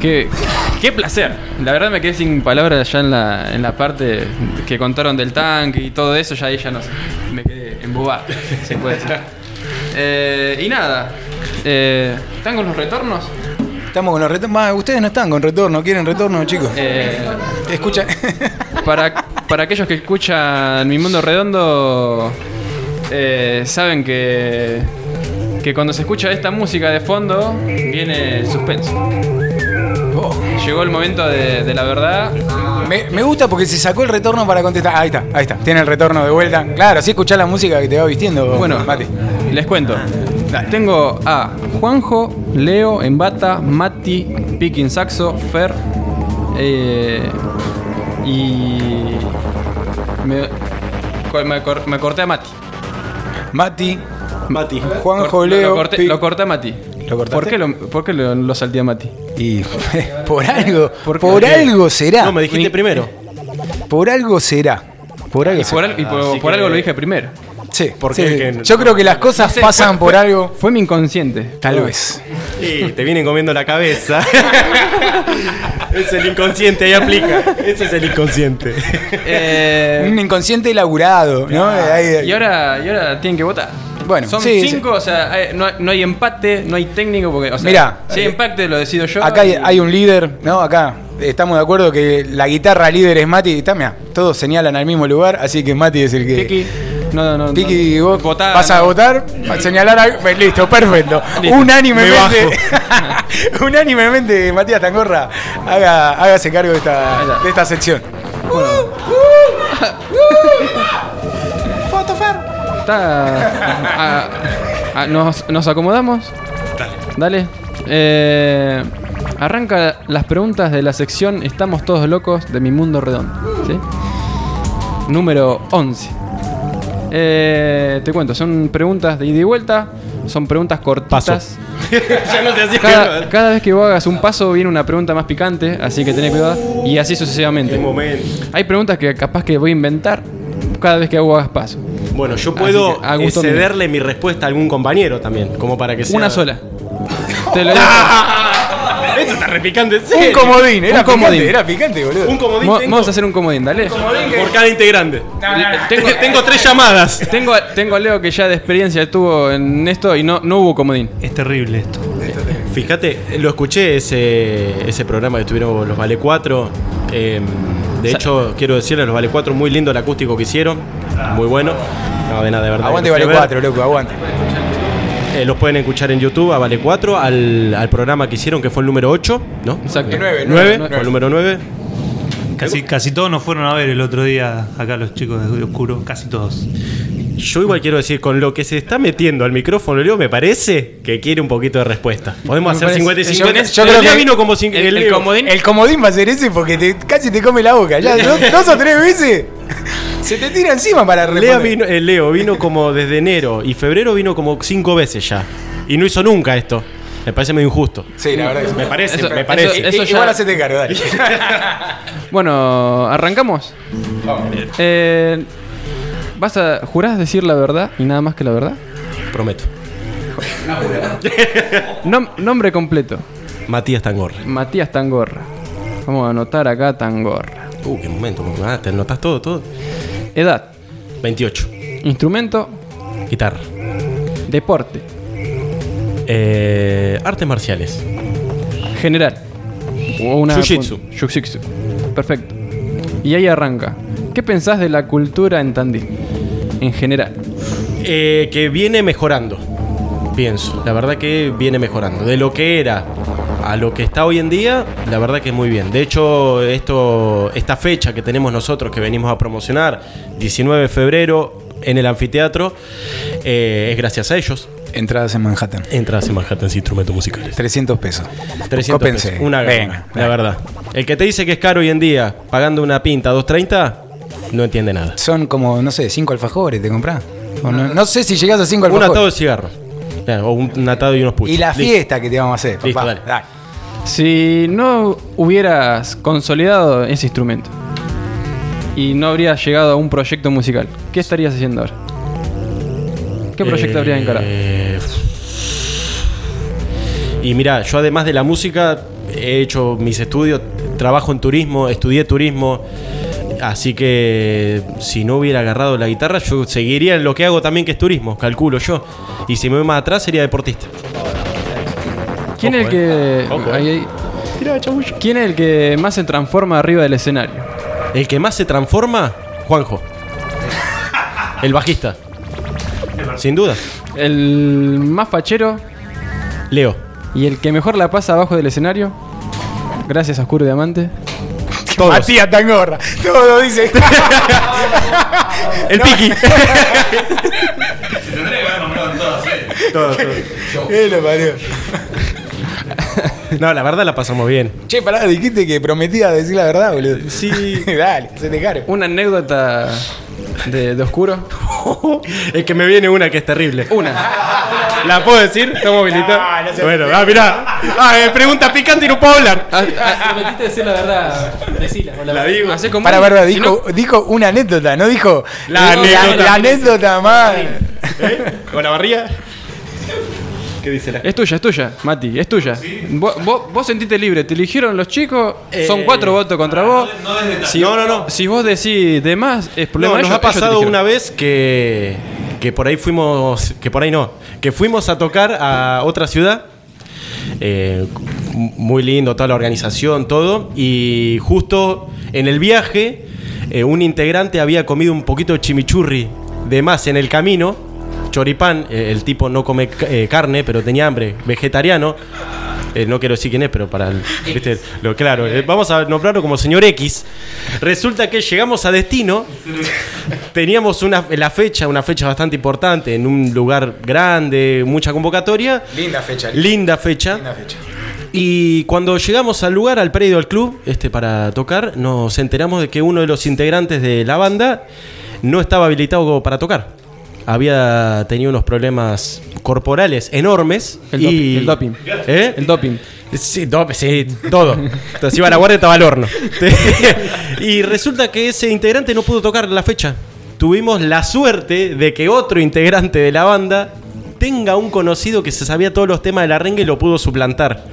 Qué, qué, placer. La verdad me quedé sin palabras ya en la, en la parte que contaron del tanque y todo eso. Ya ahí ya no sé. Me quedé embobado, se puede decir. Eh, y nada. Eh, ¿Están con los retornos? Estamos con los retornos. Ustedes no están con retorno, ¿quieren retorno, chicos? Eh, Escucha. para, para aquellos que escuchan Mi Mundo Redondo, eh, saben que, que cuando se escucha esta música de fondo, viene el suspenso. Llegó el momento de, de la verdad. Me, me gusta porque se sacó el retorno para contestar. Ahí está, ahí está. Tiene el retorno de vuelta. Claro, así escuchás la música que te va vistiendo, Bueno, Mati. les cuento. Tengo a Juanjo, Leo, Embata, Mati, Picking Saxo, Fer eh, y. Me, me cor- me corté a Mati. Mati, Mati. Juanjo, Leo. Lo corté, Pi- lo corté a Mati. ¿Lo cortaste? ¿Por qué lo, por qué lo, lo salté a Mati? Y por algo, ¿Por algo será. No, me dijiste Mi- primero. Por algo será. Por algo Y por, será. al- y por- Así por que- algo lo dije primero. Sí, ¿Por sí. Yo creo que las cosas No sé, pasan fue- por fue- algo. Fue mi inconsciente. Tal vez. Sí, te vienen comiendo la cabeza. es el inconsciente, ahí aplica. Ese es el inconsciente. Eh, Un inconsciente elaborado, ¿no? Ahí- y, ahora, y ahora tienen que votar. Bueno, son sí, cinco, o sea, hay- no, hay- no hay empate, no hay técnico, porque, o sea, Mirá, si hay eh, empate lo decido yo. Acá hay, un líder, ¿no? Acá estamos de acuerdo que la guitarra líder es Mati. Está, mirá, todos señalan al mismo lugar, así que Mati es el que. Piki, no, no, no. Tiki, vos Votá, vas a no. votar, a señalar algo. Listo, perfecto. Listo, Unánimemente, unánimemente, Matías Tangorra, haga, hágase cargo de esta, de esta sección. Está- nos, nos acomodamos. Dale. Eh, arranca las preguntas de la sección Estamos todos locos de mi mundo redondo. ¿sí? Número 11. Eh, te cuento, son preguntas de ida y vuelta. Son preguntas cortitas. ya no te hacía Cada, cada vez que vos hagas un paso viene una pregunta más picante, así que tenés cuidado. Y así sucesivamente. Qué momento. Hay preguntas que capaz que voy a inventar cada vez que hago hagas paso. Bueno, yo Así puedo que, a gusto mío. cederle mi respuesta a algún compañero también, como para que sea. Una sola. Te lo Esto está repicante. en Un serio. comodín, era Un comodín. picante, era picante, boludo. Un comodín Mo- tengo Vamos a hacer un comodín, dale. por cada integrante. Tengo, Tengo tres llamadas. tengo, tengo a Leo que ya de experiencia tuvo en esto y no, no hubo comodín. Es terrible esto. Fíjate, lo escuché ese, ese programa que tuvieron los Vale 4. eh, de hecho, quiero decirles, los Vale 4, muy lindo el acústico que hicieron. Muy bueno. No, de nada, de verdad. Aguante vale a ver. 4, loco, aguante. Eh, los pueden escuchar en YouTube a Vale 4, al, al programa que hicieron, que fue el número 8, ¿no? Exacto. El 9, 9, 9. fue el número 9. Casi, casi todos nos fueron a ver el otro día acá los chicos de Oscuro, casi todos. Yo igual quiero decir, con lo que se está metiendo al micrófono, Leo, me parece que quiere un poquito de respuesta. Podemos hacer parece- 50 y yo- 50. yo El creo que vino como el- comodín- El comodín va a ser ese porque te- casi te come la boca. Ya dos, dos o tres veces se te tira encima para Leo responder. vino, eh, Leo vino como desde enero y febrero vino como cinco veces ya. Y no hizo nunca esto. Me parece medio injusto. Sí, la verdad que sí. Me parece, Eso- me parece. eso- eso Igual ya- hacete cargo, dale. Bueno, ¿arrancamos? Eh, ¿Vas a. ¿Jurás decir la verdad y nada más que la verdad? Prometo. Nom- nombre completo. Matías Tangorra. Matías Tangorra. Vamos a anotar acá Tangorra. Uh, qué momento. Ah, te notas todo, todo. Edad. 28. Instrumento. Guitarra. Deporte. Eh, artes marciales. General. O una Jiu-jitsu. Jiu-jitsu. Perfecto. Y ahí arranca. ¿Qué pensás de la cultura en Tandil? En general. Eh, que viene mejorando. Pienso. La verdad que viene mejorando. De lo que era a lo que está hoy en día, la verdad que es muy bien. De hecho, esto, esta fecha que tenemos nosotros que venimos a promocionar, 19 de febrero, en el anfiteatro, eh, es gracias a ellos. Entradas en Manhattan. Entradas en Manhattan Instrumentos Musicales. 300 pesos. 300 Cópense. pesos. Una gana, Venga, la verdad. El que te dice que es caro hoy en día, pagando una pinta 2.30, no entiende nada. Son como, no sé, 5 alfajores, ¿te compras? No, no sé si llegás a 5 Un alfajores. atado de cigarro. Eh, O un, un atado y unos puchos. y la Listo. fiesta que te vamos a hacer, papá. Listo, dale. Dale. Si no hubieras consolidado ese instrumento y no habrías llegado a un proyecto musical, ¿qué estarías haciendo ahora? ¿Qué proyecto habrías encarado? Eh, Y mira, yo además de la música he hecho mis estudios, trabajo en turismo, estudié turismo, así que si no hubiera agarrado la guitarra yo seguiría en lo que hago también que es turismo, calculo yo. Y si me voy más atrás sería deportista. ¿Quién es el que. eh. Ojo, ahí, eh. ahí. ¿Quién es el que más se transforma arriba del escenario? El que más se transforma, Juanjo. El bajista. Sin duda. El más fachero Leo. y el que mejor la pasa abajo del escenario. Gracias a Oscuro Diamante. Todos. Matías Tangorra. Todo dice. El piqui. Todo, ¿Qué lo parió? No, la verdad la pasamos bien. Che, pará, dijiste que prometía decir la verdad, boludo. Sí. Dale, se te caro. Una anécdota de, de Oscuro. Es que me viene una que es terrible. Una. ¿La puedo decir? ¿Estamos habilitados? No, no bueno, ah, mirá. Ah, eh, pregunta picante y no puedo hablar. Ah, ah, Prometiste decir la verdad. Decila. la La digo. Hacé como Para, verdad, si dijo, dijo una anécdota, no dijo La anécdota. la anécdota más. ¿Eh? ¿Con la barriga? ¿Qué dice la Es tuya, es tuya, Mati, es tuya. Vos, vos, vos sentiste libre, te eligieron los chicos, son Eh, cuatro votos contra vos. Si, No, no, no. Si vos decís de más, es problema No, nos ellos, ha pasado una vez que, que por ahí fuimos, que por ahí no, que fuimos a tocar a otra ciudad. Eh, muy lindo, toda la organización, todo. Y justo en el viaje, eh, un integrante había comido un poquito de chimichurri de más en el camino. Choripán, eh, el tipo no come eh, carne, pero tenía hambre, vegetariano. Eh, no quiero decir quién es, pero para el, ¿viste? Lo, claro, eh, vamos a nombrarlo como señor X. Resulta que llegamos a destino, teníamos una, la fecha, una fecha bastante importante, en un lugar grande, mucha convocatoria. Linda fecha. Linda fecha. Linda fecha. Y cuando llegamos al lugar, al predio del club, este para tocar, nos enteramos de que uno de los integrantes de la banda no estaba habilitado para tocar. Había tenido unos problemas corporales enormes. El y, doping, el doping. ¿Eh? El doping. Sí, dop- sí, todo. Entonces iba a la guardia y estaba al horno. y resulta que ese integrante no pudo tocar la fecha. Tuvimos la suerte de que otro integrante de la banda tenga un conocido que se sabía todos los temas de la renga y lo pudo suplantar.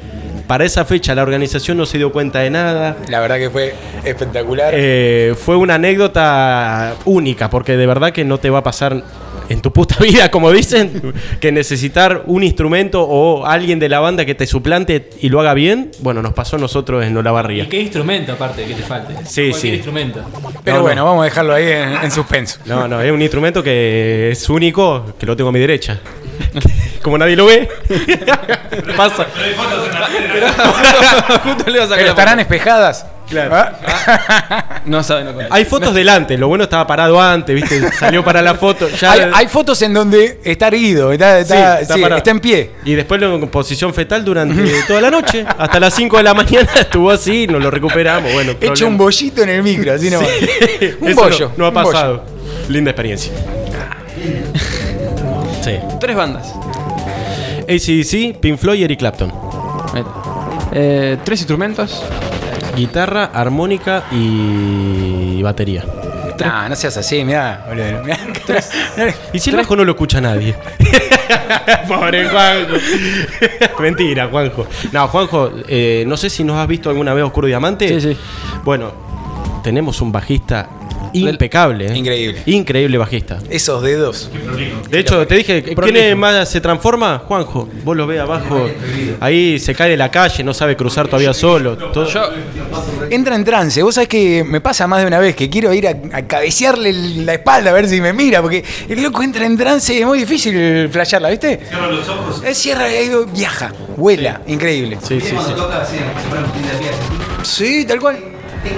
Para esa fecha la organización no se dio cuenta de nada. La verdad que fue espectacular. Eh, fue una anécdota única, porque de verdad que no te va a pasar en tu puta vida, como dicen, que necesitar un instrumento o alguien de la banda que te suplante y lo haga bien. Bueno, nos pasó a nosotros en ¿Y Olavarría. qué instrumento aparte que te falte? Sí, sí. instrumento. Pero no, bueno, no. vamos a dejarlo ahí en, en suspenso. No, no, es un instrumento que es único, que lo tengo a mi derecha. Como nadie lo ve, pasa. Justo le iba a sacar Pero estarán espejadas. Claro. ¿Ah? No saben lo que Hay fotos delante, lo bueno estaba parado antes, ¿viste? Salió para la foto. Ya Hay, hay fotos en donde está erguido, está, Sí, sí, en pie. Y después lo en posición fetal durante toda la noche. Hasta las 5 de la mañana estuvo así, nos lo recuperamos. Bueno, Hecho problema. un bollito en el micro, así nomás. Un Eso bollo. No, no ha pasado. Linda experiencia. Sí. Tres bandas. ACDC, Pink Floyd y Eric Clapton. Ahí está. Eh, tres instrumentos. Guitarra, armónica y batería. No, no seas así, mirá. boludo, mirá. Y si el bajo no lo escucha nadie. Pobre Juanjo. Mentira, Juanjo. No, Juanjo, eh, no sé si nos has visto alguna vez Oscuro Diamante. Sí, sí. Bueno, tenemos un bajista impecable. ¿eh? Increíble. Increíble bajista. Esos dedos. De hecho, te dije, ¿quién es más se transforma? Juanjo. Vos lo ves abajo. Ahí se cae de la calle, no sabe cruzar todavía solo. todo. Yo, Entra en trance. Vos sabés que me pasa más de una vez que quiero ir a, a cabecearle la espalda a ver si me mira, porque el loco entra en trance y es muy difícil flashearla, ¿viste? Cierra los ojos. cierra y viaja, vuela, increíble. Sí, sí, sí. Sí, tal cual.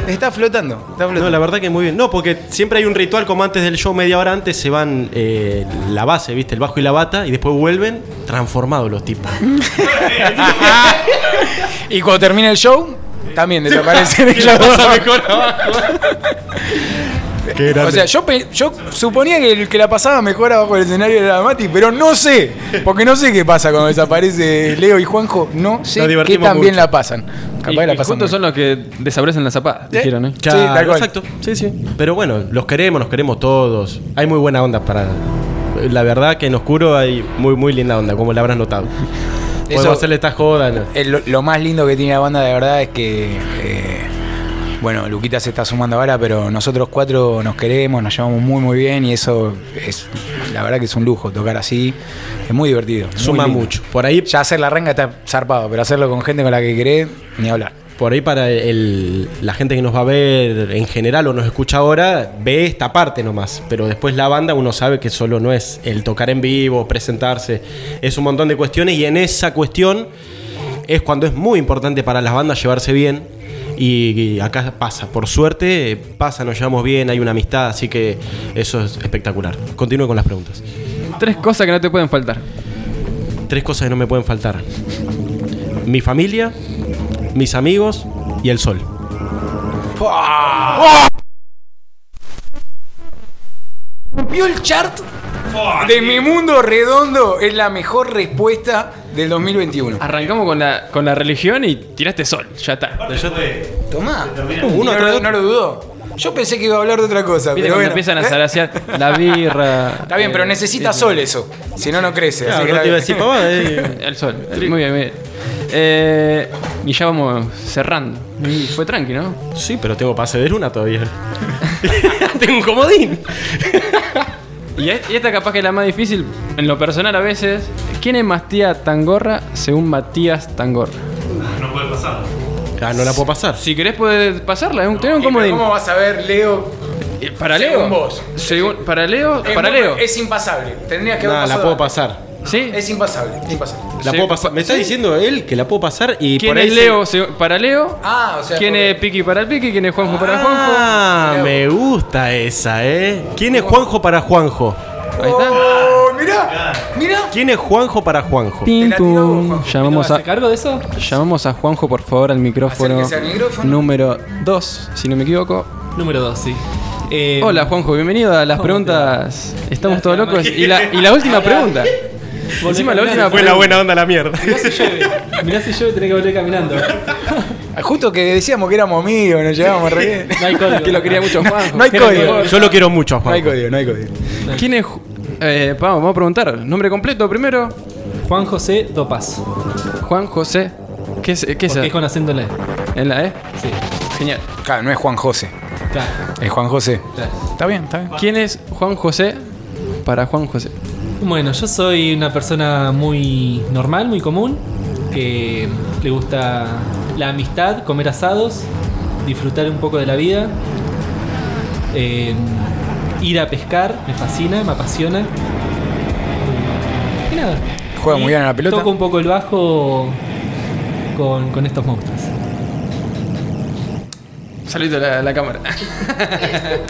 Está flotando. Está flotando. No, la verdad que muy bien. No, porque siempre hay un ritual como antes del show, media hora antes se van eh, la base, ¿viste? El bajo y la bata, y después vuelven transformados los tipos. Y cuando termina el show, también desaparece el show. Qué O sea, yo, yo suponía que el que la pasaba mejor abajo del escenario era Mati, pero no sé. Porque no sé qué pasa cuando desaparece Leo y Juanjo. No sé qué también mucho. la pasan. Capaz y, la y pasan. juntos son los que desaparecen las zapadas, ¿Eh? dijeron, ¿eh? Claro, Sí, tal cual. exacto. Sí, sí. Pero bueno, los queremos, nos queremos todos. Hay muy buena onda para. La verdad que en oscuro hay muy, muy linda onda, como la habrás notado. Podemos Eso- hacerle esta joda. ¿no? Lo, lo más lindo que tiene la banda de verdad es que. eh, bueno, Luquita se está sumando ahora, pero nosotros cuatro nos queremos, nos llevamos muy, muy bien y eso es. La verdad que es un lujo tocar así. Es muy divertido. Suma mucho. Por ahí, Ya hacer la renga está zarpado, pero hacerlo con gente con la que querés, ni hablar. por ahí para el- la gente que nos va a ver en general o nos escucha ahora, ve esta parte nomás. Pero después la banda uno sabe que solo no es el tocar en vivo, presentarse. Es un montón de cuestiones y en esa cuestión es cuando es muy importante para las bandas llevarse bien. Y, y acá pasa, por suerte pasa, nos llevamos bien, hay una amistad, así que eso es espectacular. Continúe con las preguntas. Tres cosas que no te pueden faltar. Tres cosas que no me pueden faltar. Mi familia, mis amigos y el sol. Vio el chart de mi mundo redondo es la mejor respuesta del 2021. Arrancamos con la, con la religión y tiraste sol, ya está. Tomá. Uno no, lo- no lo dudó. Yo pensé que iba a hablar de otra cosa. Viste pero cuando bueno. empiezan a ¿Eh? salaciar la birra. Está bien, pero eh, necesita sí, sol eso. Si no, no crece. Claro, así que no está te iba a bien. decir pavada, eh. El sol. Muy bien, muy bien. Eh, y ya vamos cerrando. Y fue tranqui, ¿no? Sí, pero tengo pase de luna todavía. tengo un comodín. Y esta capaz que es la más difícil, en lo personal a veces. ¿Quién es Matías Tangorra según Matías Tangorra? No puede pasar. Ah, no la puedo pasar. Si querés puedes pasarla, es un- tenés un ¿Y pero comodín. ¿Cómo vas a ver, Leo? Eh, ¿Para según Leo? vos? Según- ¿Para Leo? Es ¿Para muy- Leo? Es impasable. Tendrías que haber No, la pasado puedo antes. pasar. ¿Sí? Es impasable. impasable. La Sí, puedo pasar. Me está sí. diciendo él que la puedo pasar y ¿Quién por ahí es se- Leo para Leo? Ah, o sea. ¿Quién porque- es Piki para el Piki? ¿Quién es Juanjo para Juanjo? Ah, me gusta esa, ¿eh? ¿Quién es Juanjo para Juanjo? Ahí está. Mirá, mirá. ¿Quién es Juanjo para Juanjo? La vos, Juanjo. Llamamos ¿Te a, cargo de eso? llamamos a Juanjo, por favor, al micrófono. Acérquese al micrófono. Número 2, si no me equivoco. Número 2, sí. Eh, Hola Juanjo, bienvenido a las ¿cómo preguntas. Estamos todos locos. Y la, y la última pregunta. volvé Encima la última caminando. Fue la buena onda la mierda. Mirá si llueve. Mirá si llueve, tenés que volver caminando. Justo que decíamos que éramos amigos, nos llevábamos re bien. No hay código. Que lo quería mucho Juanjo. No hay código. Yo lo quiero mucho, No Juan. hay código, no hay código. ¿Quién es? Ju- Eh, vamos, vamos a preguntar. Nombre completo primero. Juan José Topaz. Juan José. ¿Qué es, qué es Porque es con acento en la E. ¿En la E? Sí, Genial. Claro, no es Juan José, claro. es Juan José. claro. Está bien, está bien. ¿Quién es Juan José para Juan José? Bueno, yo soy una persona muy normal, muy común, que le gusta la amistad, comer asados, disfrutar un poco de la vida, eh, ir a pescar, me fascina, me apasiona. Y nada. Juega Y muy bien a la pelota. Toco un poco el bajo con, con estos monstruos. Saludito a la, la cámara.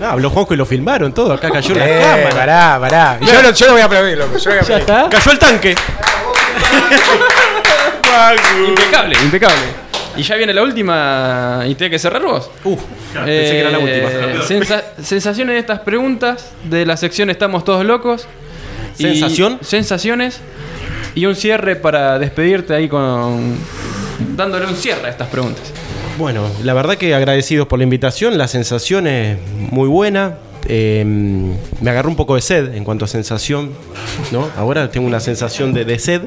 Ah, habló Juanjo y lo filmaron todo. Acá cayó la Eh, cámara. pará, pará. Yo lo, yo lo voy a aplaudir, loco. Yo lo voy a ¿Ya está? Cayó el tanque. impecable, impecable. Y ya viene la última. ¿Y tiene que cerrar vos? Uf, pensé que era la última. Eh, sensa- sensaciones de estas preguntas de la sección Estamos Todos Locos. Y- ¿Sensación? sensaciones. Y un cierre para despedirte ahí con. dándole un cierre a estas preguntas. Bueno, la verdad que agradecidos por la invitación, la sensación es muy buena. Eh, me agarró un poco de sed en cuanto a sensación, ¿no? Ahora tengo una sensación de, de sed.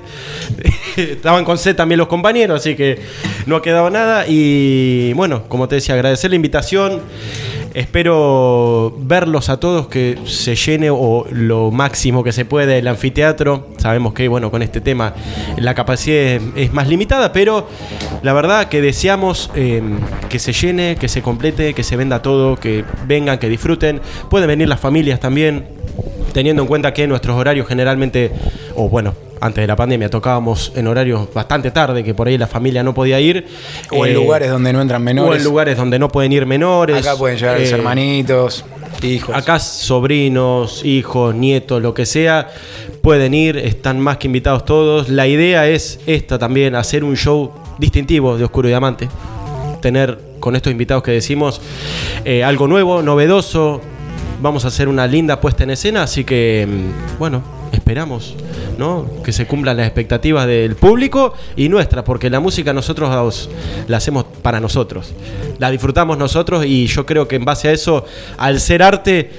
Estaban con sed también los compañeros, así que no ha quedado nada. Y bueno, como te decía, agradecer la invitación. Espero verlos a todos que se llene o lo máximo que se puede el anfiteatro. Sabemos que bueno, con este tema la capacidad es, más limitada, pero la verdad que deseamos eh, que se llene, que se complete, que se venda todo, que vengan, que disfruten. Pueden venir las familias también, teniendo en cuenta que nuestros horarios generalmente, o bueno, antes de la pandemia tocábamos en horarios bastante tarde, que por ahí la familia no podía ir. O en Eh, lugares donde no entran o menores. en lugares donde no pueden ir menores. Acá pueden llegar los Eh, hermanitos, hijos. Acá sobrinos, hijos, nietos, lo que sea, pueden ir, están más que invitados todos. La idea es esta también, hacer un show distintivo de Oscuro y Diamante. Tener con estos invitados que decimos eh, algo nuevo, novedoso. Vamos a hacer una linda puesta en escena, así que mm, bueno, esperamos que se cumplan las expectativas del público y nuestra, porque la música nosotros la hacemos para nosotros. La disfrutamos nosotros y yo creo que en base a eso, al ser arte,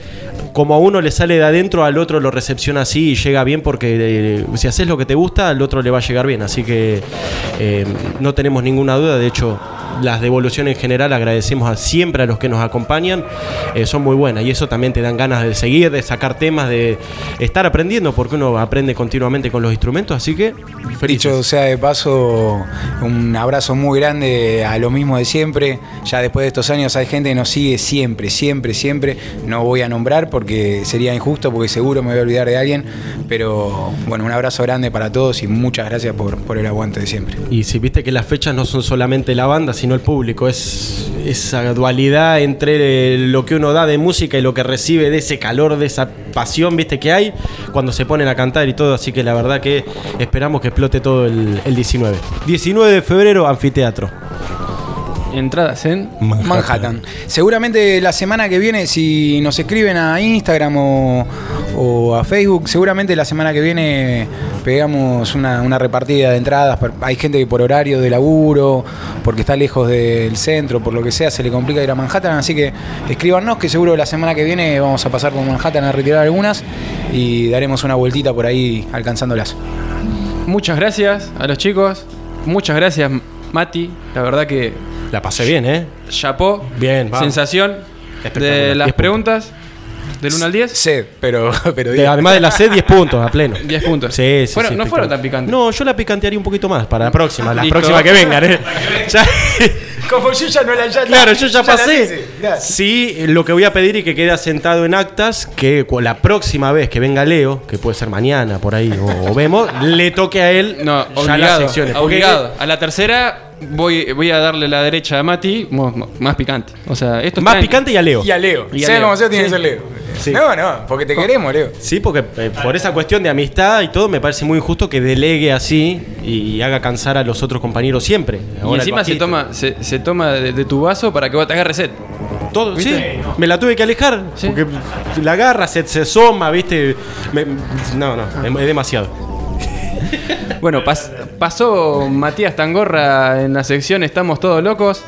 como a uno le sale de adentro, al otro lo recepciona así y llega bien porque eh, si haces lo que te gusta, al otro le va a llegar bien. Así que eh, no tenemos ninguna duda, de hecho las devoluciones en general agradecemos a, siempre a los que nos acompañan, eh, son muy buenas y eso también te dan ganas de seguir, de sacar temas, de estar aprendiendo, porque uno aprende continuamente con los instrumentos, así que. Dicho sea de paso, un abrazo muy grande a lo mismo de siempre. Ya después de estos años hay gente que nos sigue siempre, siempre, siempre. No voy a nombrar porque sería injusto, porque seguro me voy a olvidar de alguien. Pero bueno, un abrazo grande para todos y muchas gracias por, por el aguante de siempre. Y si viste que las fechas no son solamente la banda, sino el público, es esa dualidad entre lo que uno da de música y lo que recibe de ese calor, de esa pasión, viste que hay cuando se ponen a cantar y todo, así que la verdad que esperamos que explote todo el, el 19. 19 de febrero, anfiteatro. Entradas en Manhattan. Seguramente la semana que viene, si nos escriben a Instagram o, o a Facebook, seguramente la semana que viene pegamos una, una repartida de entradas. Hay gente que por horario de laburo, porque está lejos del centro, por lo que sea, se le complica ir a Manhattan. Así que escríbanos que seguro la semana que viene vamos a pasar por Manhattan a retirar algunas y daremos una vueltita por ahí alcanzándolas. Muchas gracias a los chicos. Muchas gracias, Mati. La verdad que. La pasé bien, ¿eh? Chapó. Bien, vamos. Sensación de las 10 preguntas. Del 1 al 10. Sed, pero. pero De- además de la sed, 10 puntos a pleno. 10 puntos. Sí, sí, sí, no fueron tan picantes. No, yo la picantearía un poquito más para la próxima, la Listo. próxima que vengan, ¿eh? Ya- Como yo ya no la ya Claro, yo ya pasé. hice, claro. Sí, lo que voy a pedir y que quede asentado en actas, que la próxima vez que venga Leo, que puede ser mañana por ahí o, o vemos, le toque a él No, ya las obligado. secciones. Porque- obligado. A la tercera voy, voy a darle la derecha a Mati, más picante. O sea, esto Más está en- picante y a Leo. Y a Leo. Y a sea Leo. como sea, tiene Sí. que ser Leo. Sí. No, no, porque te queremos, Leo. Sí, porque eh, por esa cuestión de amistad y todo, me parece muy injusto que delegue así y haga cansar a los otros compañeros siempre. Y Ahora encima se toma, se, se toma de, de tu vaso para que vos te agarres sed. Todo, sí. Me la tuve que alejar. Porque la agarra, se, se asoma, ¿viste? Me- no, no, es, es demasiado. Bueno, pas- pasó Matías Tangorra en la sección Estamos todos locos.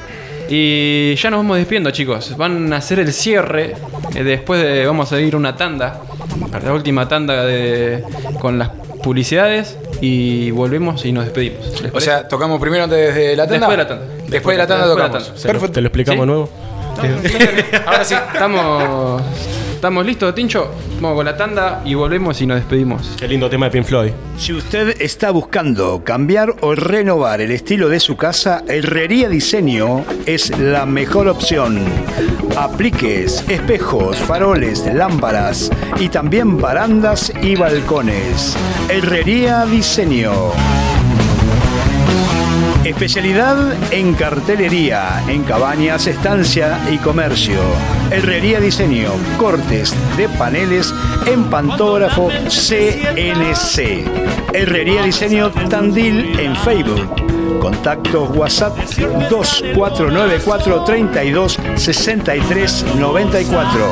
Y ya nos vamos despidiendo, chicos. Van a hacer el cierre. eh, después de, vamos a ir una tanda. La última tanda de, con las publicidades. Y volvemos y nos despedimos. ¿Les O parece? sea, tocamos primero antes de la tanda. Después de la tanda. Después de la tanda Después de la tocamos. tanda. ¿Te lo- Perfecto. ¿Te lo explicamos ¿Sí? de nuevo? Ahora sí. Estamos, estamos listos, Tincho. Vamos con la tanda y volvemos y nos despedimos. Qué lindo tema de Pink Floyd. Si usted está buscando cambiar o renovar el estilo de su casa, Herrería Diseño es la mejor opción. Apliques, espejos, faroles, lámparas y también barandas y balcones. Herrería Diseño. Especialidad en cartelería, en cabañas, estancia y comercio. Herrería Diseño, cortes de paneles en pantógrafo CNC. Herrería Diseño Tandil en Facebook. Contactos WhatsApp 2494 32 63 94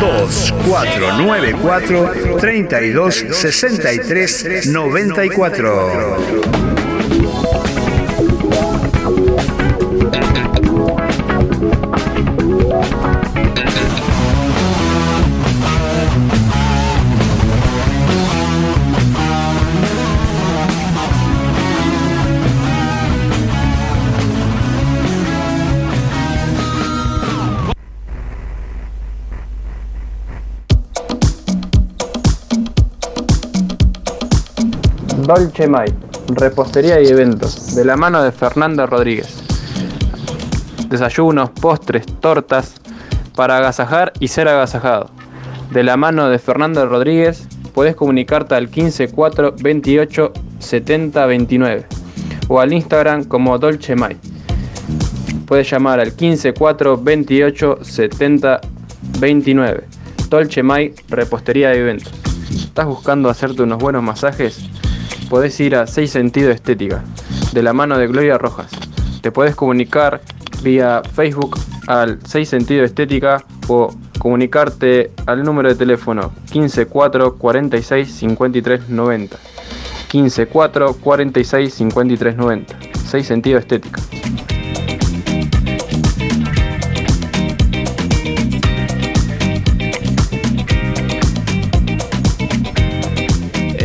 2494 32 63 94 Dolce Mai, repostería y eventos, de la mano de Fernando Rodríguez. Desayunos, postres, tortas, para agasajar y ser agasajado. De la mano de Fernando Rodríguez, puedes comunicarte al 15 4 28 70 29 o al Instagram como Dolce Mai. Puedes llamar al 15 4 28 70 29. Dolce Mai, repostería y eventos. ¿Estás buscando hacerte unos buenos masajes? Podés ir a 6 Sentido Estética, de la mano de Gloria Rojas. Te puedes comunicar vía Facebook al 6 Sentido Estética o comunicarte al número de teléfono 154 46 53 90. 154 46 53 90. 6 Sentido Estética.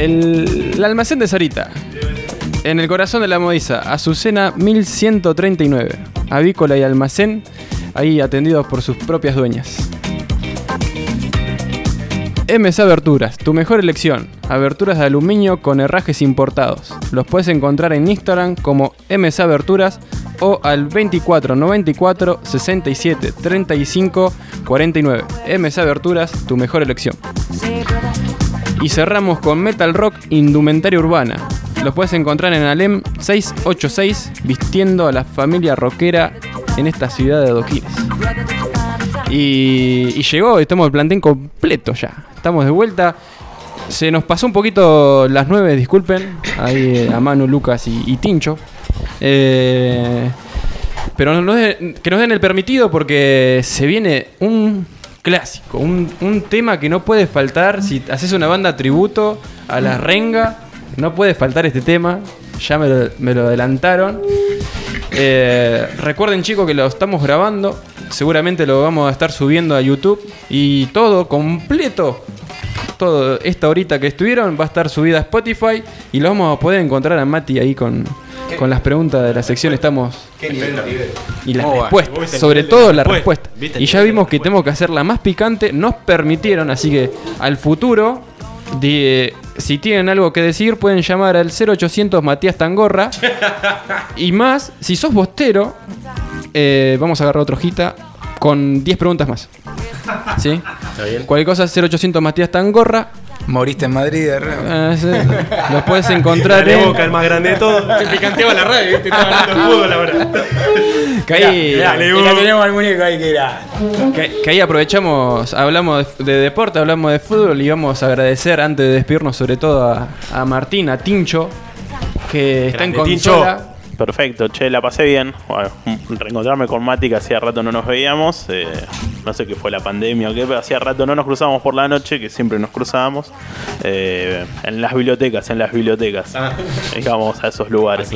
El, almacén de Sarita. En el corazón de la Modiza, Azucena 1139. Avícola y almacén, ahí atendidos por sus propias dueñas. MS Aberturas, tu mejor elección. Aberturas de aluminio con herrajes importados. Los puedes encontrar en Instagram como MS Aberturas o al 24 94 67 35 49. MS Aberturas, tu mejor elección. Y cerramos con Metal Rock Indumentaria Urbana. Los puedes encontrar en Alem 686, vistiendo a la familia rockera en esta ciudad de adoquines. Y, y llegó, estamos el plantel completo ya. Estamos de vuelta. Se nos pasó un poquito las 9, disculpen. Ahí eh, a Manu, Lucas y, Tincho. Eh, pero que nos den el permitido porque se viene un clásico, un, un tema que no puede faltar. Si haces una banda tributo a la renga, no puede faltar este tema. Ya me lo, adelantaron. Eh, recuerden chicos que lo estamos grabando. Seguramente lo vamos a estar subiendo a YouTube. Y todo completo. Todo esta horita que estuvieron va a estar subida a Spotify. Y lo vamos a poder encontrar a Mati ahí con, con las preguntas de la sección. Estamos. Y las Muy bueno. respuestas. Viste el Sobre nivel todo la respuesta. Y ya nivel vimos que tenemos que hacerla más picante. Nos permitieron, así que al futuro. de- si tienen algo que decir, pueden llamar al 0800 Matías Tangorra. y más, si sos bostero, eh, vamos a agarrar otra hojita con 10 preguntas más. ¿Sí? Está bien. Cualquier cosa, 0800 Matías Tangorra. Moriste en Madrid. Ah, sí. Los puedes encontrar en. boca, el más grande de todos. Se picanteaba la radio, ¿viste? Estaba hablando de fútbol ahora. La tenemos al muñeco ahí que era. que, ahí aprovechamos, hablamos de, de deporte, hablamos de fútbol y vamos a agradecer antes de despedirnos sobre todo a, a Martín, a Tincho, que está en Tincho. Perfecto, che, la pasé bien. Bueno, reencontrarme con Mati que hacía rato no nos veíamos. eh, no sé qué fue la pandemia o qué, pero hacía rato no nos cruzábamos por la noche, que siempre nos cruzábamos. eh, en las bibliotecas, en las bibliotecas. Ah. Íbamos a esos lugares.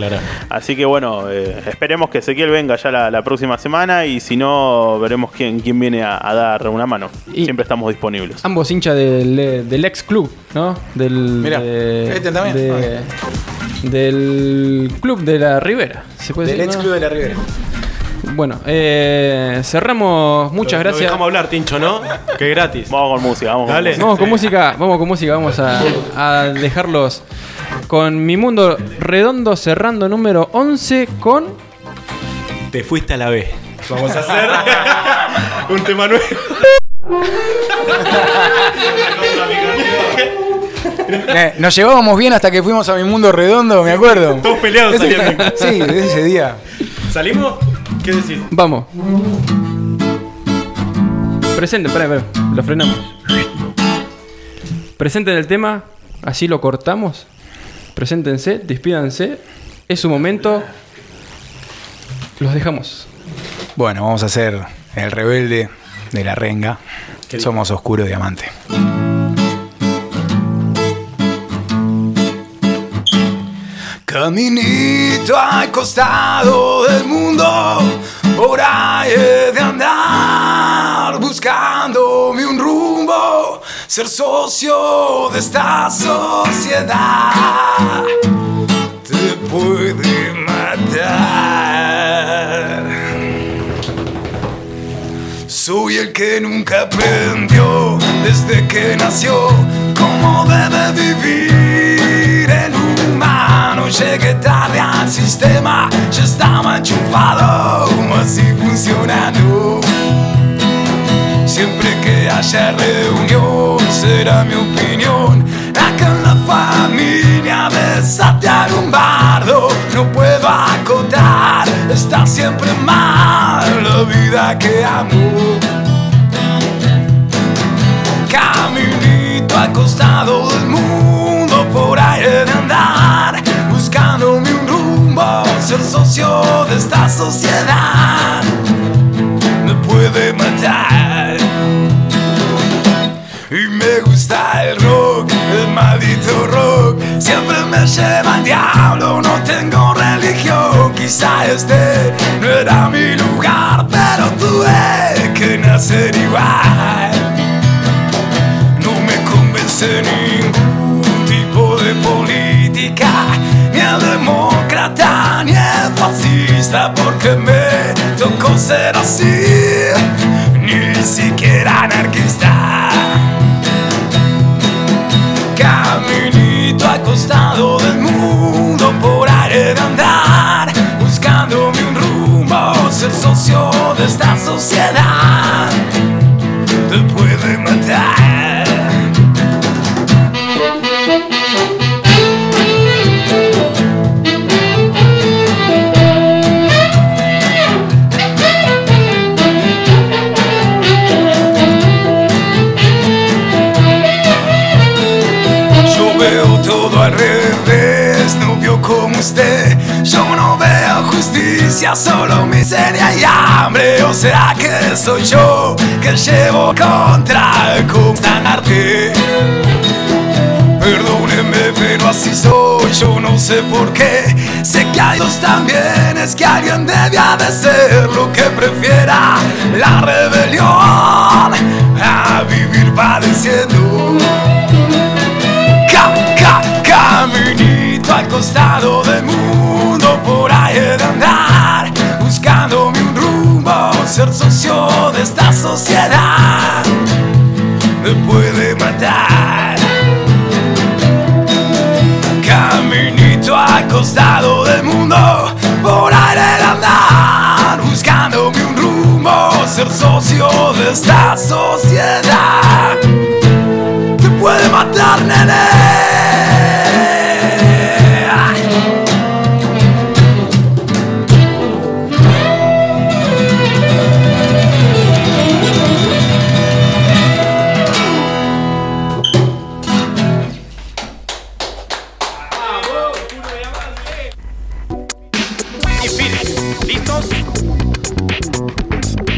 Así que bueno, eh, esperemos que Ezequiel venga ya la, la próxima semana y si no, veremos quién, quién viene a, a dar una mano. Y- Siempre estamos disponibles. Ambos hinchas del, del ex club, ¿no? Del, Mirá, de- este también. de- del club de la Ribera. ¿se puede Del decir, ex no? club de la Ribera. Bueno, eh, cerramos. Muchas Lo gracias. dejamos hablar, Tincho, ¿no? Que gratis. Vamos con música, vamos con Dale. música. Vamos con música, vamos con música, vamos a, a dejarlos con Mi Mundo Redondo cerrando número 11 con... Te fuiste a la B. Vamos a hacer un tema nuevo. Nos llevábamos bien hasta que fuimos a mi mundo redondo, me acuerdo. Todos peleados Ese- salieron. Sí, de ese día. ¿Salimos? ¿Qué decís? Vamos. Presenten, espera, espera, lo frenamos. Presenten el tema, así lo cortamos. Preséntense, despídanse. Es su momento. Los dejamos. Bueno, vamos a hacer el rebelde de la renga. Somos Oscuro Diamante. Caminito al costado del mundo, por he de andar, buscándome un rumbo, ser socio de esta sociedad. Te puede matar. Soy el que nunca aprendió desde que nació cómo debe vivir Llegué tarde al sistema, ya estaba enchufado, así funcionando. Siempre que haya reunión, será mi opinión. Acá en la familia desatar un bardo, no puedo acotar, está siempre mal la vida que amo. Caminito al costado del mundo, por he de andar, socio de esta sociedad. Me puede matar. Y me gusta el rock, el maldito rock. Siempre me lleva al diablo, no tengo religión. Quizá este no era mi lugar, pero tuve que nacer igual. No me convence ningún tipo de política, ni el demócrata, fascista, porque me tocó ser así, ni siquiera anarquista. Caminito al costado del mundo, por he de andar, buscándome un rumbo, ser socio de esta sociedad. Te puede usted. Yo no veo justicia, solo miseria y hambre. ¿O será que soy yo que llevo contra el constante? Perdóneme, pero así soy, yo no sé por qué. Sé que hay dos también, es que alguien debía de ser lo que prefiera la rebelión a vivir padeciendo. Al costado del mundo, por ahí he de andar, buscándome un rumbo, ser socio de esta sociedad. Me puede matar. Caminito al costado del mundo, por ahí he de andar, buscándome un rumbo, ser socio de esta sociedad. Te puede matar. nene.